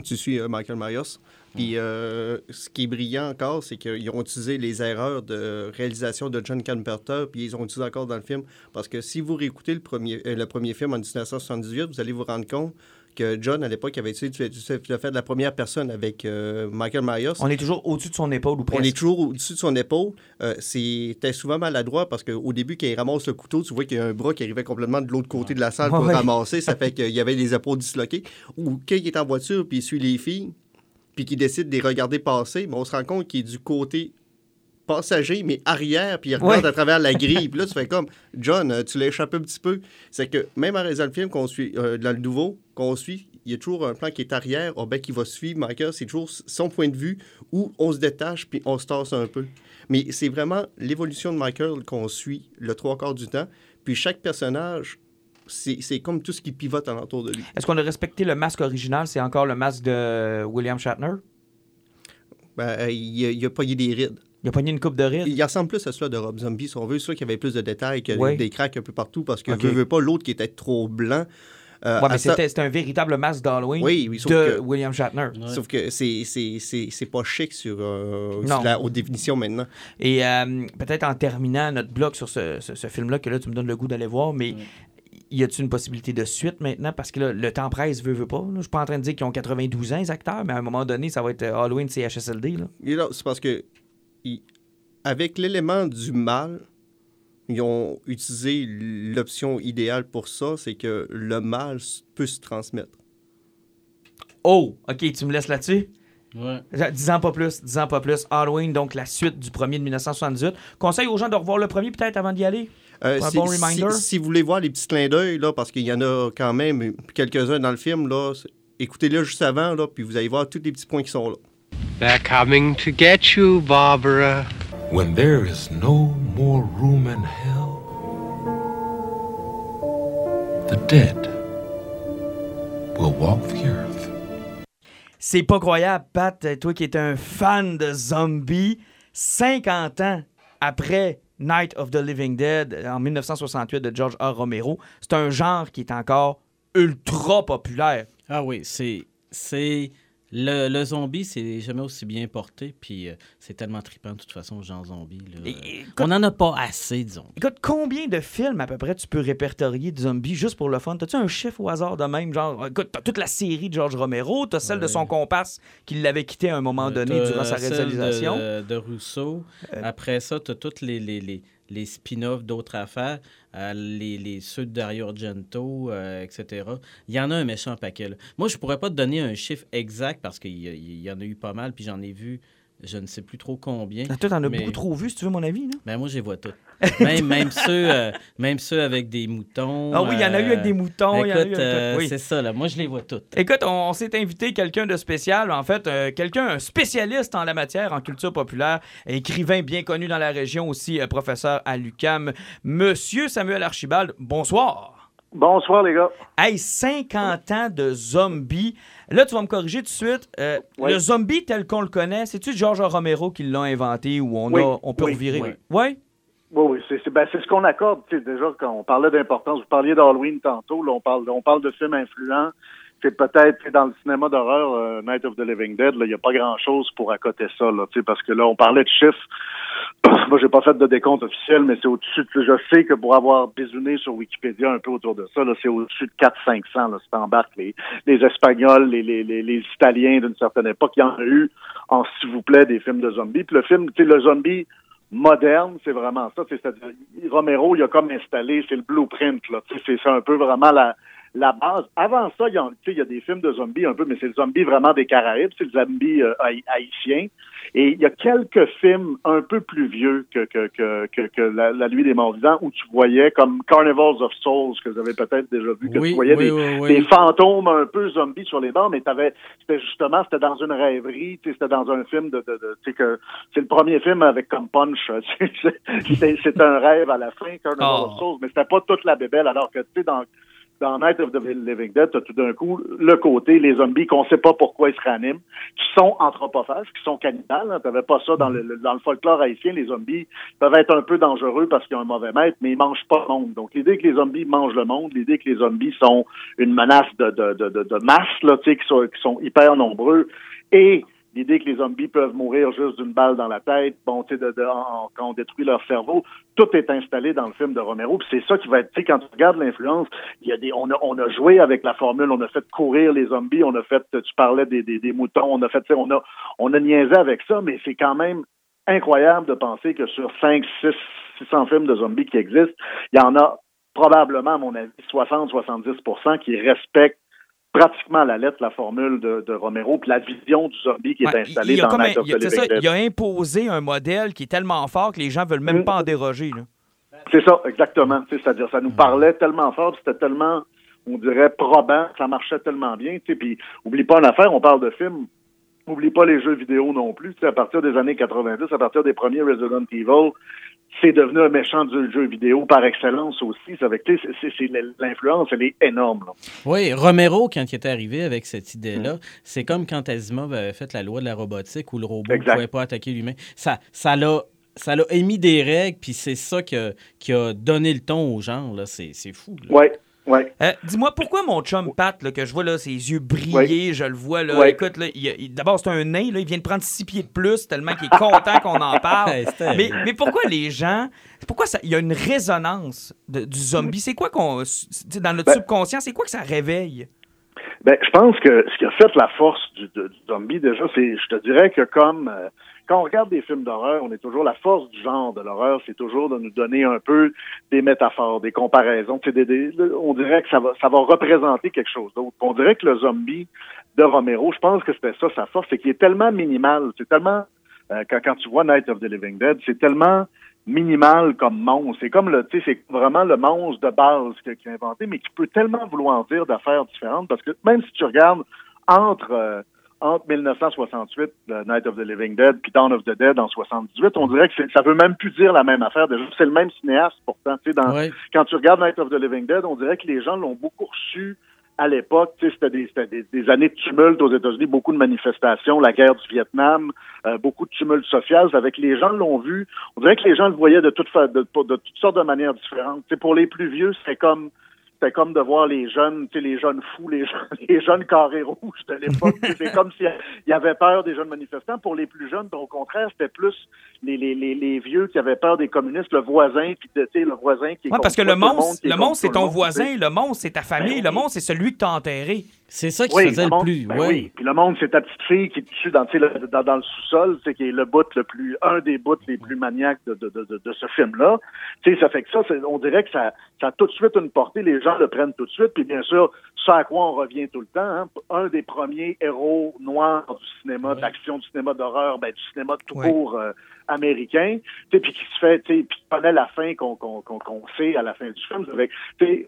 D: Tu suis euh, Michael Myers. Puis euh, ce qui est brillant encore, c'est qu'ils ont utilisé les erreurs de réalisation de John Carpenter, puis ils ont utilisé encore dans le film. Parce que si vous réécoutez le premier, euh, le premier film en 1978, vous allez vous rendre compte que John, à l'époque, avait utilisé le fait de la première personne avec euh, Michael Myers.
A: On est toujours au-dessus de son épaule ou
D: On
A: presque.
D: est toujours au-dessus de son épaule. Euh, C'était souvent maladroit parce qu'au début, quand il ramasse le couteau, tu vois qu'il y a un bras qui arrivait complètement de l'autre côté de la salle pour
A: Ouais.
D: ramasser. Ça fait qu'il y avait les épaules disloquées. Ou quand il est en voiture puis il suit les filles, puis qu'il décide de les regarder passer, mais on se rend compte qu'il est du côté passager, mais arrière, puis il regarde
A: Ouais.
D: à travers la grille. Puis là, tu fais comme, John, euh, tu l'as échappé un petit peu. C'est que même en réalisant le film qu'on suit, euh, dans le nouveau, qu'on suit, il y a toujours un plan qui est arrière, oh, ben, qui va suivre Michael. C'est toujours son point de vue où on se détache, puis on se tasse un peu. Mais c'est vraiment l'évolution de Michael qu'on suit le trois quarts du temps. Puis chaque personnage, c'est c'est comme tout ce qui pivote alentour de lui.
A: Est-ce qu'on a respecté le masque original? C'est encore le masque de William Shatner?
D: Ben, euh, il, a, il a pogné des rides.
A: Il a pogné une coupe de rides.
D: Il ressemble plus à celui de Rob Zombie, si on veut. Sûr qu'il y avait plus de détails, qu'il y
A: Ouais.
D: avait des cracks un peu partout, parce que
A: Ok.
D: veut, veut pas l'autre qui était trop blanc. Euh,
A: Ouais, mais
D: ça-
A: c'était un véritable masque d'Halloween
D: Oui, oui, sauf
A: de
D: que-
A: William Shatner.
C: Ouais.
D: Sauf que c'est- c'est c'est- c'est pas chic sur, euh, sur la haute définition maintenant.
A: Et euh, peut-être en terminant notre blog sur ce, ce- ce film-là, que là, tu me donnes le goût d'aller voir, mais y a-t-il une possibilité de suite maintenant? Parce que là, le temps presse, veut, veut pas. là. Je suis pas en train de dire qu'ils ont 92 ans, les acteurs, mais à un moment donné, ça va être euh, Halloween CHSLD. Là,
D: C'est parce que, il- avec l'élément du mal, ils ont utilisé l'option idéale pour ça, c'est que le mal peut se transmettre.
A: Oh, OK, tu me laisses là-dessus?
C: Ouais.
A: Dix ans pas plus, dix ans pas plus. Halloween, donc la suite du premier de 1978. Conseil aux gens de revoir le premier peut-être avant d'y aller?
D: Euh,
A: un
D: si,
A: bon
D: si-
A: reminder?
D: si vous voulez voir les petits clins d'œil, là, parce qu'il y en a quand même quelques-uns dans le film, là, écoutez-le juste avant, là, puis vous allez voir tous les petits points qui sont là.
E: They're coming to get you, Barbara.
F: When there is no more room in hell, the dead will walk the earth.
A: C'est pas croyable, Pat, toi qui es un fan de zombies, 50 ans après Night of the Living Dead en 1968 de George R. Romero, c'est un genre qui est encore ultra populaire.
C: Ah oui, c'est. c'est le, le zombie, c'est jamais aussi bien porté, puis euh, c'est tellement trippant de toute façon, genre zombie. là.
A: Et- écoute-
C: On n'en a pas assez, disons.
A: Écoute, combien de films à peu près tu peux répertorier de zombies juste pour le fun? T'as-tu un chiffre au hasard de même? Genre, écoute, t'as toute la série de George Romero, t'as celle de son comparse qui l'avait quitté à un moment donné
C: T'as
A: durant sa réalisation.
C: De, de Rousseau.
A: Euh,
C: Après ça, tu as tous les, les, les, les spin-offs d'autres affaires, euh, les, les ceux de Dario Argento, euh, etc. Il y en a un méchant paquet. là. Moi, je pourrais pas te donner un chiffre exact parce qu'il y, y en a eu pas mal, puis j'en ai vu je ne sais plus trop combien.
A: Ah, Toi, t'en as
C: mais-
A: beaucoup trop vu, si tu veux mon avis. Là.
C: Ben moi, je les vois tous. Même, même, ceux, euh, même ceux avec des moutons.
A: Ah oui, il y en a eu avec des moutons. il y en a eu
C: Écoute,
A: avec-
C: euh,
A: oui.
C: c'est ça, là. Moi, je les vois toutes.
A: Écoute, on, on s'est invité quelqu'un de spécial, en fait, euh, quelqu'un, un spécialiste en la matière, en culture populaire, écrivain bien connu dans la région aussi, euh, professeur à l'UCAM, Monsieur Samuel Archibald. Bonsoir.
G: Bonsoir, les gars.
A: Hey, 50 ans de zombie. Là, tu vas me corriger tout de suite. Euh,
G: Oui.
A: Le zombie tel qu'on le connaît, c'est-tu George Romero qui l'a inventé ou on,
G: Oui.
A: a, on peut
G: Oui.
A: revirer?
C: Oui.
A: Ouais?
G: Oui, oui, c'est c'est- ben, c'est ce qu'on accorde. Déjà, quand on parlait d'importance, vous parliez d'Halloween tantôt, là, on, parle, on parle de films influents. C'est peut-être dans le cinéma d'horreur, euh, Night of the Living Dead, il n'y a pas grand-chose pour accoter ça, là, parce que là, on parlait de chiffres. Moi, j'ai pas fait de décompte officiel, mais c'est au-dessus. de- Je sais que pour avoir bisouné sur Wikipédia un peu autour de ça, là, c'est au-dessus de 400-500. Là, si t'embarques les, les Espagnols, les, les, les, Italiens d'une certaine époque, il y en a eu en s'il vous plaît des films de zombies. Puis le film, tu sais, le zombie moderne, c'est vraiment ça. C'est-à-dire, Romero, il a comme installé, c'est le blueprint. Là, c'est c'est un peu vraiment la, la base. Avant ça, il y, a, il y a des films de zombies un peu, mais c'est le zombie vraiment des Caraïbes, c'est le zombie euh, haï- haïtien. Et il y a quelques films un peu plus vieux que, que, que, que, que la, la, Nuit des Morts Vivants où tu voyais comme Carnivals of Souls, que vous avez peut-être déjà vu, que
C: Oui,
G: tu voyais
C: oui,
G: des,
C: oui,
G: des fantômes un peu zombies sur les bords, mais t'avais, c'était justement, c'était dans une rêverie, tu sais, c'était dans un film de, de, de tu sais, que c'est le premier film avec comme punch, sais, c'est c'est un rêve à la fin, Carnival
A: Oh.
G: of Souls, mais c'était pas toute la bébelle, alors que, tu sais, dans, dans Night of the Living Dead, t'as tout d'un coup le côté, les zombies qu'on sait pas pourquoi ils se réaniment, qui sont anthropophages, qui sont cannibales, hein, t'avais pas ça dans le, dans le folklore haïtien, les zombies peuvent être un peu dangereux parce qu'ils ont un mauvais maître, mais ils mangent pas le monde. Donc, l'idée que les zombies mangent le monde, l'idée que les zombies sont une menace de, de, de, de, masse, là, tu qui sont, qui sont hyper nombreux, et l'idée que les zombies peuvent mourir juste d'une balle dans la tête, bon, tu sais, quand on détruit leur cerveau, tout est installé dans le film de Romero. Puis c'est ça qui va être, tu sais, quand tu regardes l'influence, il y a des, on a, on a joué avec la formule, on a fait courir les zombies, on a fait, tu parlais des, des, des moutons, on a fait, on a, on a niaisé avec ça, mais c'est quand même incroyable de penser que sur 5, 6, 600 films de zombies qui existent, il y en a probablement, à mon avis, 60-70% qui respectent pratiquement à la lettre la formule de, de Romero, puis la vision du zombie qui est
A: Ouais,
G: installée
A: il, a
G: dans
A: un- il a- ça, il a imposé un modèle qui est tellement fort que les gens veulent même pas en déroger.
G: C'est ça, exactement. C'est-à-dire, ça nous parlait tellement fort, c'était tellement, on dirait, probant, ça marchait tellement bien. Puis, oublie pas une affaire, on parle de films. Oublie pas les jeux vidéo non plus. À partir des années 90, à partir des premiers Resident Evil, c'est devenu un méchant du jeu vidéo par excellence aussi. L'influence, elle est énorme. là.
C: Oui, Romero, quand il est arrivé avec cette
G: Mm.
C: idée-là, c'est comme quand Asimov avait fait la loi de la robotique où le robot ne pouvait pas attaquer l'humain. Ça, ça l'a. Ça l'a émis des règles, puis c'est ça qui a, qui a donné le ton aux gens. là. C'est fou. là.
G: Ouais.
A: Euh, Dis-moi, pourquoi mon chum Pat, là, que je vois là, ses yeux briller, je le vois, là,
G: Ouais.
A: écoute, là, il- il- d'abord, c'est un nain, là, il vient de prendre six pieds de plus, tellement qu'il est content qu'on en parle. Mais, mais pourquoi les gens, pourquoi ça, il y a une résonance de- du zombie? C'est quoi qu'on, dans notre
G: Ben-
A: subconscient, c'est quoi que ça réveille?
G: Ben, je pense que ce qui a fait la force du, de- du zombie, déjà, c'est, je te dirais que comme euh, quand on regarde des films d'horreur, on est toujours la force du genre de l'horreur, c'est toujours de nous donner un peu des métaphores, des comparaisons. Des- des- on dirait que ça va, ça va représenter quelque chose d'autre. On dirait que le zombie de Romero, je pense que c'était ça sa force, c'est qu'il est tellement minimal, c'est tellement euh, quand, quand tu vois Night of the Living Dead, c'est tellement minimal comme monstre. C'est comme le, tu sais, c'est vraiment le monstre de base qu'il a inventé, mais qui peut tellement vouloir dire d'affaires différentes parce que même si tu regardes entre euh, entre 1968, The Night of the Living Dead, puis Dawn of the Dead en 78, on dirait que ça veut même plus dire la même affaire. Déjà, c'est le même cinéaste pourtant. Tu sais, dans,
C: Ouais.
G: quand tu regardes Night of the Living Dead, on dirait que les gens l'ont beaucoup reçu à l'époque. Tu sais, C'était des, des, des années de tumulte aux États-Unis, beaucoup de manifestations, la guerre du Vietnam, euh, beaucoup de tumulte social. Avec les gens l'ont vu. On dirait que les gens le voyaient de, toutes fa- de, de toutes sortes de manières différentes. Tu sais, pour les plus vieux, c'était comme c'était comme de voir les jeunes, tu sais, les jeunes fous, les jeunes, les jeunes carrés rouges de l'époque. C'est comme s'il y avait peur des jeunes manifestants. Pour les plus jeunes, au contraire, c'était plus les, les, les, les vieux qui avaient peur des communistes, le voisin, puis tu sais, le voisin qui est
A: Ouais, parce que le monstre, le c'est
G: le
A: ton voisin, le monstre, c'est ta famille,
G: Ben
A: le
G: oui.
A: monstre, c'est celui que t'as enterré.
C: C'est ça qui
G: Oui,
C: faisait le
G: monde-
C: plus.
G: ben
C: ouais.
G: oui. Puis le monde, c'est ta petite fille qui est dessus dans, tu sais, le- dans, dans le sous-sol, c'est qui est le bout le plus, un des bouts les plus maniaques de, de, de, de, ce film-là. Tu sais, ça fait que ça, c'est- on dirait que ça, ça a tout de suite une portée. Les gens le prennent tout de suite. Puis bien sûr, ça à quoi on revient tout le temps. hein. Un des premiers héros noirs du cinéma, de l'action, du cinéma d'horreur, ben, du cinéma de tout
A: Ouais.
G: court euh, américain. Puis qui se fait, puis qui connaît la fin qu'on qu'on qu'on qu'on sait à la fin du film. Avec,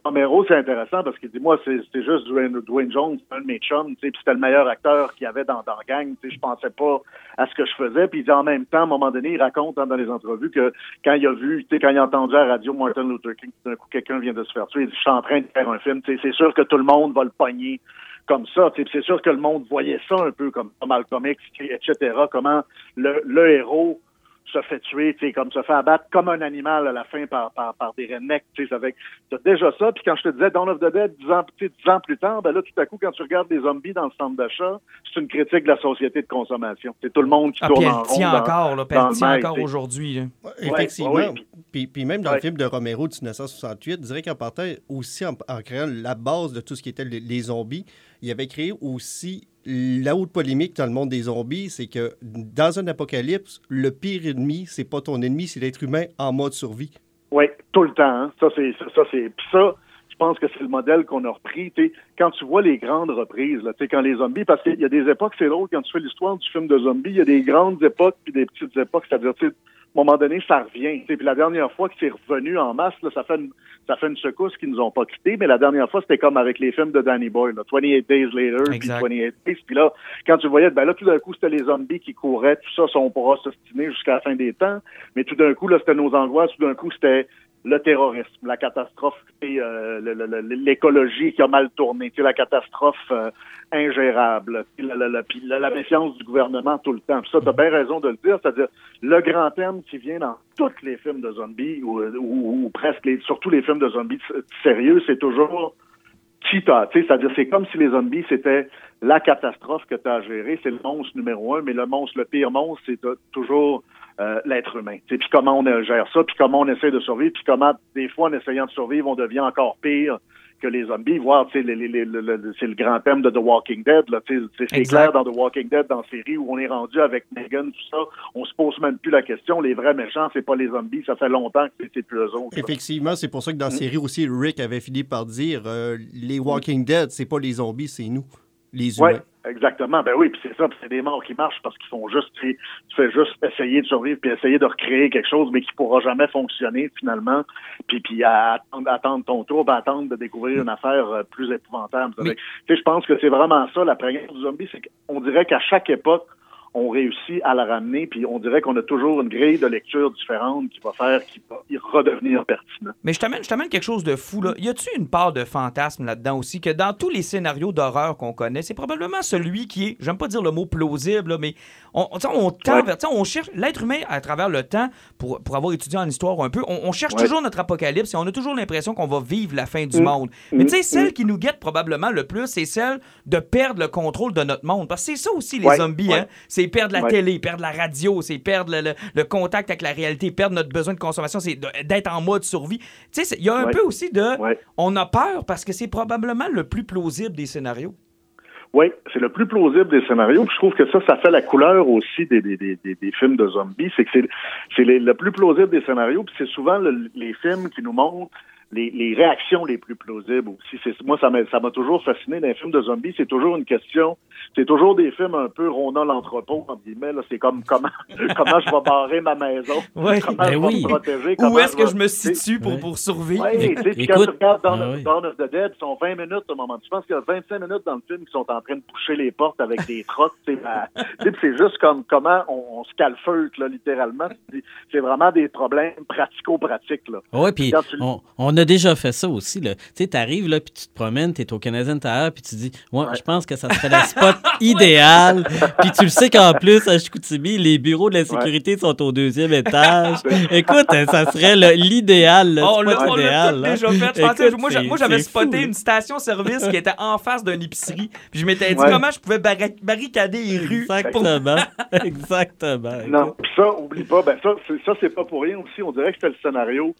G: Romero, c'est intéressant parce qu'il dit, moi, c'est juste Dwayne, Dwayne Jones, un de mes chums, puis c'était le meilleur acteur qu'il y avait dans, dans gang. Je pensais pas à ce que je faisais. Puis il dit en même temps, à un moment donné, il raconte hein, dans les entrevues que quand il a vu, quand il a entendu à la radio Martin Luther King, d'un coup, quelqu'un vient de se faire tuer, il dit, je suis en train de faire un film. C'est sûr que tout le monde va le pogner comme ça. C'est sûr que le monde voyait ça un peu comme Malcolm etc. Comment le, le héros se fait tuer, tu sais, comme se fait abattre comme un animal à la fin par, par, par des rednecks, tu sais, t'as déjà ça, puis quand je te disais Dawn of the Dead, dix ans, dix ans plus tard, ben là, tout à coup, quand tu regardes des zombies dans le centre d'achat, c'est une critique de la société de consommation. C'est tout le monde qui
A: Ah,
G: tourne
A: puis
G: en
A: elle
G: rond.
A: tient
G: dans-
A: encore, là, puis
G: dans
A: elle
G: le
A: tient encore aujourd'hui.
D: Effectivement.
G: ouais, puis-
D: puis, puis même dans
G: Ouais.
D: le film de Romero de 1968, je dirais qu'en partant aussi en, en créant la base de tout ce qui était les, les zombies, il avait créé aussi la haute polémique dans le monde des zombies, c'est que dans un apocalypse, le pire ennemi, c'est pas ton ennemi, c'est l'être humain en mode survie.
G: Oui, tout le temps. hein. Ça, c'est ça, c'est. Ça, je pense que c'est le modèle qu'on a repris. Quand tu vois les grandes reprises, là, quand les zombies, parce qu'il y a des époques, c'est drôle, quand tu fais l'histoire du film de zombies, il y a des grandes époques puis des petites époques, c'est-à-dire, à un moment donné, ça revient. tu sais. Puis la dernière fois que c'est revenu en masse, là, ça fait une, ça fait une secousse qui nous ont pas quittés, mais la dernière fois, c'était comme avec les films de Danny Boyle, là, 28 Days Later, puis
A: Exact.
G: 28 Days. Puis là, quand tu voyais, ben là, tout d'un coup, c'était les zombies qui couraient, tout ça, son bras s'ostiner jusqu'à la fin des temps. Mais tout d'un coup, là, c'était nos angoisses, tout d'un coup, c'était le terrorisme, la catastrophe, euh, l'écologie qui a mal tourné, tu sais, la catastrophe euh, ingérable, puis la, la- la- puis la- méfiance du gouvernement tout le temps. Puis ça, tu as bien raison de le dire, c'est-à-dire le grand thème qui vient dans tous les films de zombies, ou, ou- ou presque, les, surtout les films de zombies sérieux, c'est toujours sais, c'est-à-dire c'est comme si les zombies c'était la catastrophe que tu as à gérer, c'est le monstre numéro un, mais le monstre, le pire monstre, c'est toujours euh, l'être humain. Puis comment on euh, gère ça, puis comment on essaie de survivre, puis comment des fois en essayant de survivre, on devient encore pire que les zombies, voire c'est le grand thème de The Walking Dead. C'est- clair dans The Walking Dead, dans la série où on est rendu avec Negan, tout ça, on se pose même plus la question. Les vrais méchants, c'est pas les zombies, ça fait longtemps que c'est- plus eux autres.
D: Effectivement, c'est pour ça que dans la série aussi, Rick avait fini par dire euh, les Walking Dead, c'est pas les zombies, c'est nous, les humains.
G: Exactement. Ben oui, puis c'est ça, puis c'est des morts qui marchent parce qu'ils font juste, tu sais, tu fais juste essayer de survivre puis essayer de recréer quelque chose, mais qui pourra jamais fonctionner finalement. Puis puis attendre, attendre ton tour, puis attendre de découvrir une affaire euh, plus épouvantable. Tu sais, je pense que c'est vraiment ça la première du zombie, c'est qu'on dirait qu'à chaque époque on réussit à la ramener, puis on dirait qu'on a toujours une grille de lecture différente qui va faire qu'il va y redevenir pertinent.
A: Mais je t'amène, je t'amène quelque chose de fou. Là. Y a-tu une part de fantasme là-dedans aussi que dans tous les scénarios d'horreur qu'on connaît, c'est probablement celui qui est, j'aime pas dire le mot plausible, là, mais on, on, tend
G: Ouais.
A: vers- on cherche l'être humain à travers le temps pour, pour avoir étudié en histoire un peu. On, on cherche
G: Ouais.
A: toujours notre apocalypse et on a toujours l'impression qu'on va vivre la fin du
G: Mm.
A: monde. Mais tu sais,
G: Mm.
A: celle qui nous guette probablement le plus, c'est celle de perdre le contrôle de notre monde. Parce que c'est ça aussi les
G: Ouais.
A: zombies, hein. C'est perdre la
G: Ouais.
A: télé, perdre la radio, c'est perdre le, le- le contact avec la réalité, perdre notre besoin de consommation, c'est d'être en mode survie. Tu sais, c'est- il y a un
G: Ouais.
A: peu aussi de.
G: Ouais.
A: On a peur parce que c'est probablement le plus plausible des scénarios.
G: Oui, c'est le plus plausible des scénarios. Puis je trouve que ça, ça fait la couleur aussi des, des, des, des- films de zombies. C'est que c'est, c'est le plus plausible des scénarios. Puis c'est souvent le- les films qui nous montrent les, les réactions les plus plausibles aussi. C'est, moi, ça m'a, ça m'a toujours fasciné dans les films de zombies. C'est toujours une question. C'est toujours des films un peu Rona l'entrepôt, entre guillemets. Là. C'est comme comment, comment je vais barrer ma maison?
A: Ouais.
G: Comment
C: Ben
G: je vais
C: oui.
G: me protéger?
A: Où est-ce que je me situe pour,
C: Ouais.
A: pour survivre?
G: oui, tu sais, quand
C: Écoute,
G: tu regardes Dawn,
C: ah
G: of-
C: oui.
G: Dawn of the Dead, ils sont 20 minutes au moment. Je pense qu'il y a 25 minutes dans le film qui sont en train de boucher les portes avec des trottes. ben, c'est juste comme comment on, on se calfeute, là, littéralement. C'est- vraiment des problèmes pratico-pratiques. Là.
C: Oui, puis
G: Quand tu-
C: on, on a déjà fait ça aussi. Tu sais, t'arrives là, puis tu te promènes, t'es au Canadian Tower, puis tu dis, ouais, je pense que ça serait le spot idéal. Puis tu le sais qu'en plus, à Chicoutimi, les bureaux de la sécurité sont au deuxième étage. Écoute, hein, ça serait l'idéal, le
A: Oh, on l'a
C: spot idéal.
A: tout
C: là.
A: déjà fait. Je pensais-
C: Écoute,
A: moi, j'avais
C: fou,
A: spoté une station-service qui était en face d'une épicerie. Puis je m'étais dit
G: Ouais.
A: comment je pouvais barricader les rues. pour-
C: Exactement. Exactement.
G: Non, puis ça, oublie pas, ben ça, c'est, ça, c'est pas pour rien aussi. On dirait que c'était le scénario.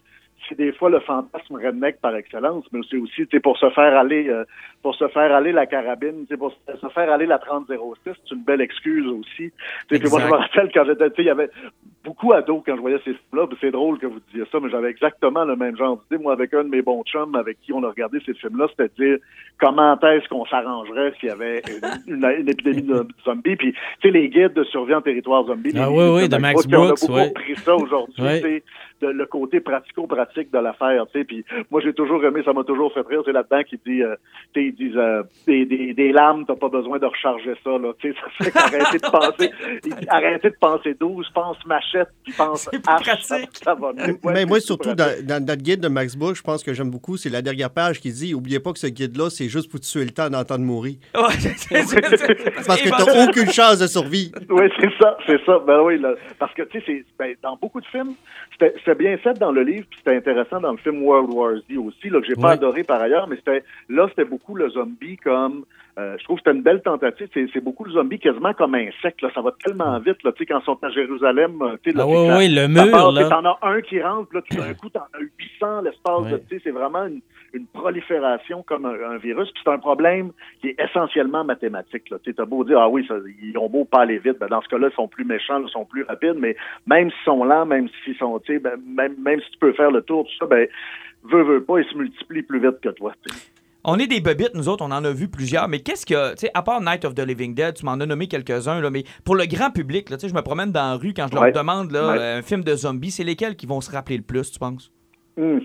G: C'est des fois le fantasme redneck par excellence, mais c'est aussi, pour se faire aller, euh, pour se faire aller la carabine, pour se faire aller la 3006, c'est une belle excuse aussi. Puis moi, je me rappelle quand j'étais, tu sais, il y avait beaucoup d'ados quand je voyais ces films-là. puis C'est drôle que vous disiez ça, mais j'avais exactement le même genre d'idée. Moi, avec un de mes bons chums avec qui on a regardé ces films-là, c'était de dire comment est-ce qu'on s'arrangerait s'il y avait une, une- une épidémie de zombies. Puis, tu sais, les guides de survie en territoire zombie.
C: Ah oui, oui, de Max
G: on a
C: Brooks,
G: beaucoup
C: ouais.
G: pris ça aujourd'hui,
C: Ouais.
G: tu sais, de- le côté pratico-pratique de l'affaire, tu sais. Puis moi, j'ai toujours aimé, ça m'a toujours fait rire, c'est là-dedans qu'ils disent, euh, disent, euh, des, des, des lames, t'as pas besoin de recharger ça, là, tu sais, ça fait qu'arrêtez de penser, arrêtez de penser 12, pense machette, puis pense hache, ça, ça va mieux. Ouais,
D: Mais moi, surtout,
G: pratique.
D: dans, dans notre guide de Max Bush, je pense que j'aime beaucoup, c'est la dernière page qui dit Oubliez pas que ce guide-là, c'est juste pour tuer le temps d'entendre mourir.
A: Ouais,
D: Parce que t'as aucune chance de survie.
G: Oui, c'est ça, c'est ça. Ben oui, là, parce que, tu sais, c'est- ben, dans beaucoup de films, c'était bien fait dans le livre, puis c'était intéressant dans le film World War Z aussi, là, que j'ai pas
C: Ouais.
G: adoré par ailleurs, mais c'était là, c'était beaucoup le zombie comme Euh, je trouve que c'était une belle tentative. C'est, beaucoup de zombies quasiment comme insectes. Là. Ça va tellement vite. Là, quand ils sont à Jérusalem. euh, tu sais,
C: Ah oui, oui, le mur,
G: part,
C: là.
G: T'en as un qui rentre, là, tout d'un coup, t'en as 800 l'espace. tu sais, C'est vraiment une, une prolifération comme un, un virus. Puis c'est un problème qui est essentiellement mathématique. Là. T'as beau dire, ah oui, ça, ils ont beau pas aller vite. Ben, dans ce cas-là, ils sont plus méchants, ils sont plus rapides. Mais même s'ils sont lents, même s'ils sont, ben, même, même si tu peux faire le tour, tout ça, ben, veux, veux pas, ils se multiplient plus vite que toi.
A: On est des bobites, nous autres, on en a vu plusieurs, mais qu'est-ce que, tu sais, à part Night of the Living Dead, tu m'en as nommé quelques-uns, là, mais pour le grand public, là, tu sais, je me promène dans la rue quand je leur demande là,
G: Ouais.
A: un film de zombies, c'est lesquels qui vont se rappeler le plus, tu penses?
G: Hmm.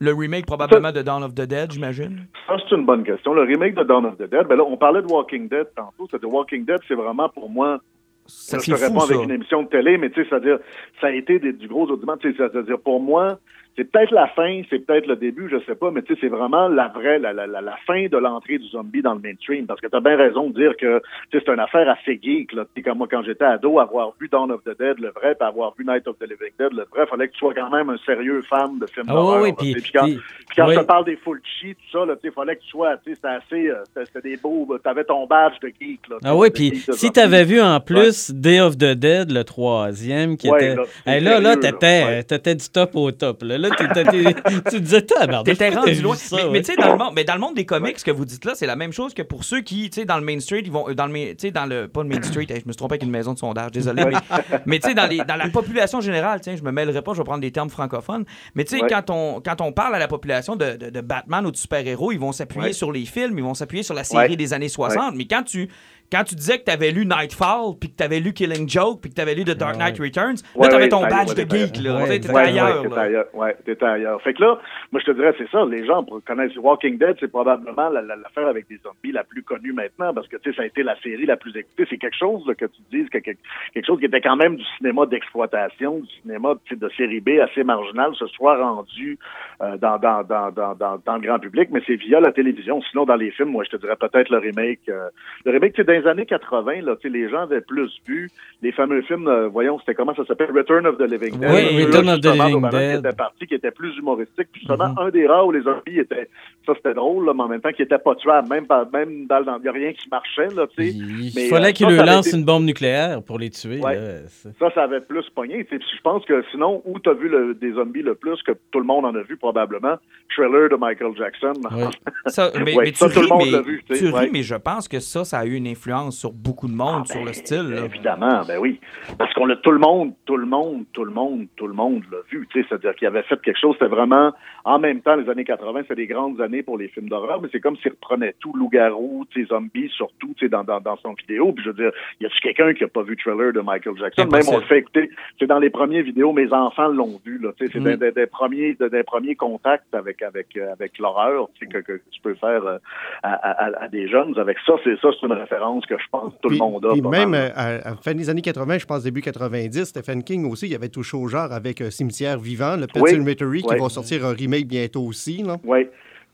A: Le remake probablement de Dawn of the Dead, j'imagine?
G: Ça, c'est une bonne question. Le remake de Dawn of the Dead, ben là, on parlait de Walking Dead tantôt. C'est de Walking Dead, c'est vraiment pour moi
A: Ça,
G: je
A: c'est
G: te réponds avec une émission de télé, mais tu sais, c'est-à-dire, ça a été des- du gros sais, C'est-à-dire, pour moi, c'est peut-être la fin, c'est peut-être le début, je sais pas, mais tu sais, c'est vraiment la vraie, la, la, la, fin de l'entrée du zombie dans le mainstream. Parce que tu as bien raison de dire que c'est une affaire assez geek. Là. Comme moi, quand j'étais ado, avoir vu Dawn of the Dead, le vrai, puis avoir vu Night of the Living Dead, le vrai, fallait que tu sois quand même un sérieux fan de films
C: Ah
G: d'horreur.
C: oui, puis-
G: puis quand,
C: puis-
G: quand
C: oui.
G: je te parle des full cheat, tout ça, là, tu sais, fallait que tu sois, tu sais, c'était assez, euh, c'était des beaux, t'avais ton badge de geek. Là,
C: Ah oui, puis si
G: zombie.
C: tu avais vu en plus Day of the Dead, le troisième, qui
G: Ouais,
C: était.
G: là,
C: Hey, là, là, t'étais du top au top. Là, là tu disais, tabarnak,
A: T'étais
C: pourquoi
A: rendu loin.
C: ça,
A: mais
C: ouais?
A: mais tu sais, dans le monde, mais dans le monde des comics, ce que vous dites là, c'est la même chose que pour ceux qui, tu sais, dans le Main Street, ils vont, euh, dans le, main- tu sais, dans le, pas le Main Street, je me suis trompé avec une maison de sondage, désolé, mais, mais tu sais, dans, les- dans la population générale, tiens, je me mêlerai pas, je vais prendre des termes francophones, mais tu sais,
G: Ouais.
A: quand on, quand on parle à la population de, de- de Batman ou de super-héros, ils vont s'appuyer
G: Ouais.
A: sur les films, ils vont s'appuyer sur la série
G: Ouais.
A: des années 60, mais quand tu, quand tu disais que tu avais lu Nightfall, puis que tu avais lu Killing Joke, puis que tu avais lu The Dark Knight Returns, là,
G: Ouais,
A: tu avais
G: ouais,
A: ton badge
G: ouais,
A: de geek, là.
C: ouais,
A: Tu sais, t'étais
C: ouais,
A: ailleurs,
G: t'étais ailleurs. Ouais, t'étais ailleurs. Fait que là, moi, je te dirais, c'est ça. Les gens pour connaissent Walking Dead, c'est probablement la- la- l'affaire avec des zombies la plus connue maintenant parce que, tu sais, ça a été la série la plus écoutée. C'est quelque chose là, que tu dises, que, que- quelque chose qui était quand même du cinéma d'exploitation, du cinéma tu sais, de série B assez marginal, se soit rendu euh, dans, dans, dans, dans, dans, dans le grand public, mais c'est via la télévision. Sinon, dans les films, moi, je te dirais peut-être le remake. euh, le remake, tu sais, dans les années 80, là, les gens avaient plus vu les fameux films, euh, voyons, c'était comment ça s'appelle? Return of the Living Dead.
C: Oui, Return of the Living Dead.
G: Qui était parti, qui était plus humoristique. Puis justement, un des rares où les zombies étaient, ça c'était drôle, là, mais en même temps, qui était pas tuable. Même, même dans, dans, il n'y a rien qui marchait, là, tu sais.
C: Il
G: Mais,
C: fallait
G: euh,
C: qu'il
G: ça,
C: lui
G: ça avait
C: lance
G: été-
C: une bombe nucléaire pour les tuer.
G: Ouais.
C: là, c'est-
G: Ça, ça avait plus pogné. Je pense que sinon, où tu as vu le- des zombies le plus, que tout le monde en a vu probablement, Thriller de Michael Jackson.
C: Ouais.
A: Ça, mais,
G: Ouais,
A: mais tu
G: ça, tout le
A: ris,
G: monde
A: mais,
G: l'a vu, tu
A: ris, mais je pense que ça, ça a eu une influence sur beaucoup de monde, sur le style. là.
G: Évidemment, ben oui. Parce qu'on l'a tout le monde, tout le monde, tout le monde, tout le monde l'a vu. C'est-à-dire qu'il avait fait quelque chose, c'était vraiment, en même temps, les années 80, c'est des grandes années pour les films d'horreur, mais c'est comme s'il reprenait tout, loup-garou, zombies, surtout, dans, dans, dans son vidéo. Puis je veux dire, y a-tu quelqu'un qui a pas vu Thriller de Michael Jackson? Même on le fait écouter. C'est dans les premières vidéos, mes enfants l'ont vu, là. C'est
C: Mm.
G: des, des- premiers, des, des premiers contacts avec, avec, avec l'horreur, que, que tu peux faire euh, à, à- à des jeunes. Avec ça, c'est ça, c'est une référence que je pense que tout
D: Puis-
G: le monde a.
D: puis même euh, à, à la fin des années 80, je pense début 90, Stephen King aussi, il avait touché au genre avec euh, Cimetière vivant, le Pet
G: Oui.
D: Cemetery, qui va sortir un remake bientôt aussi. Là.
G: Oui.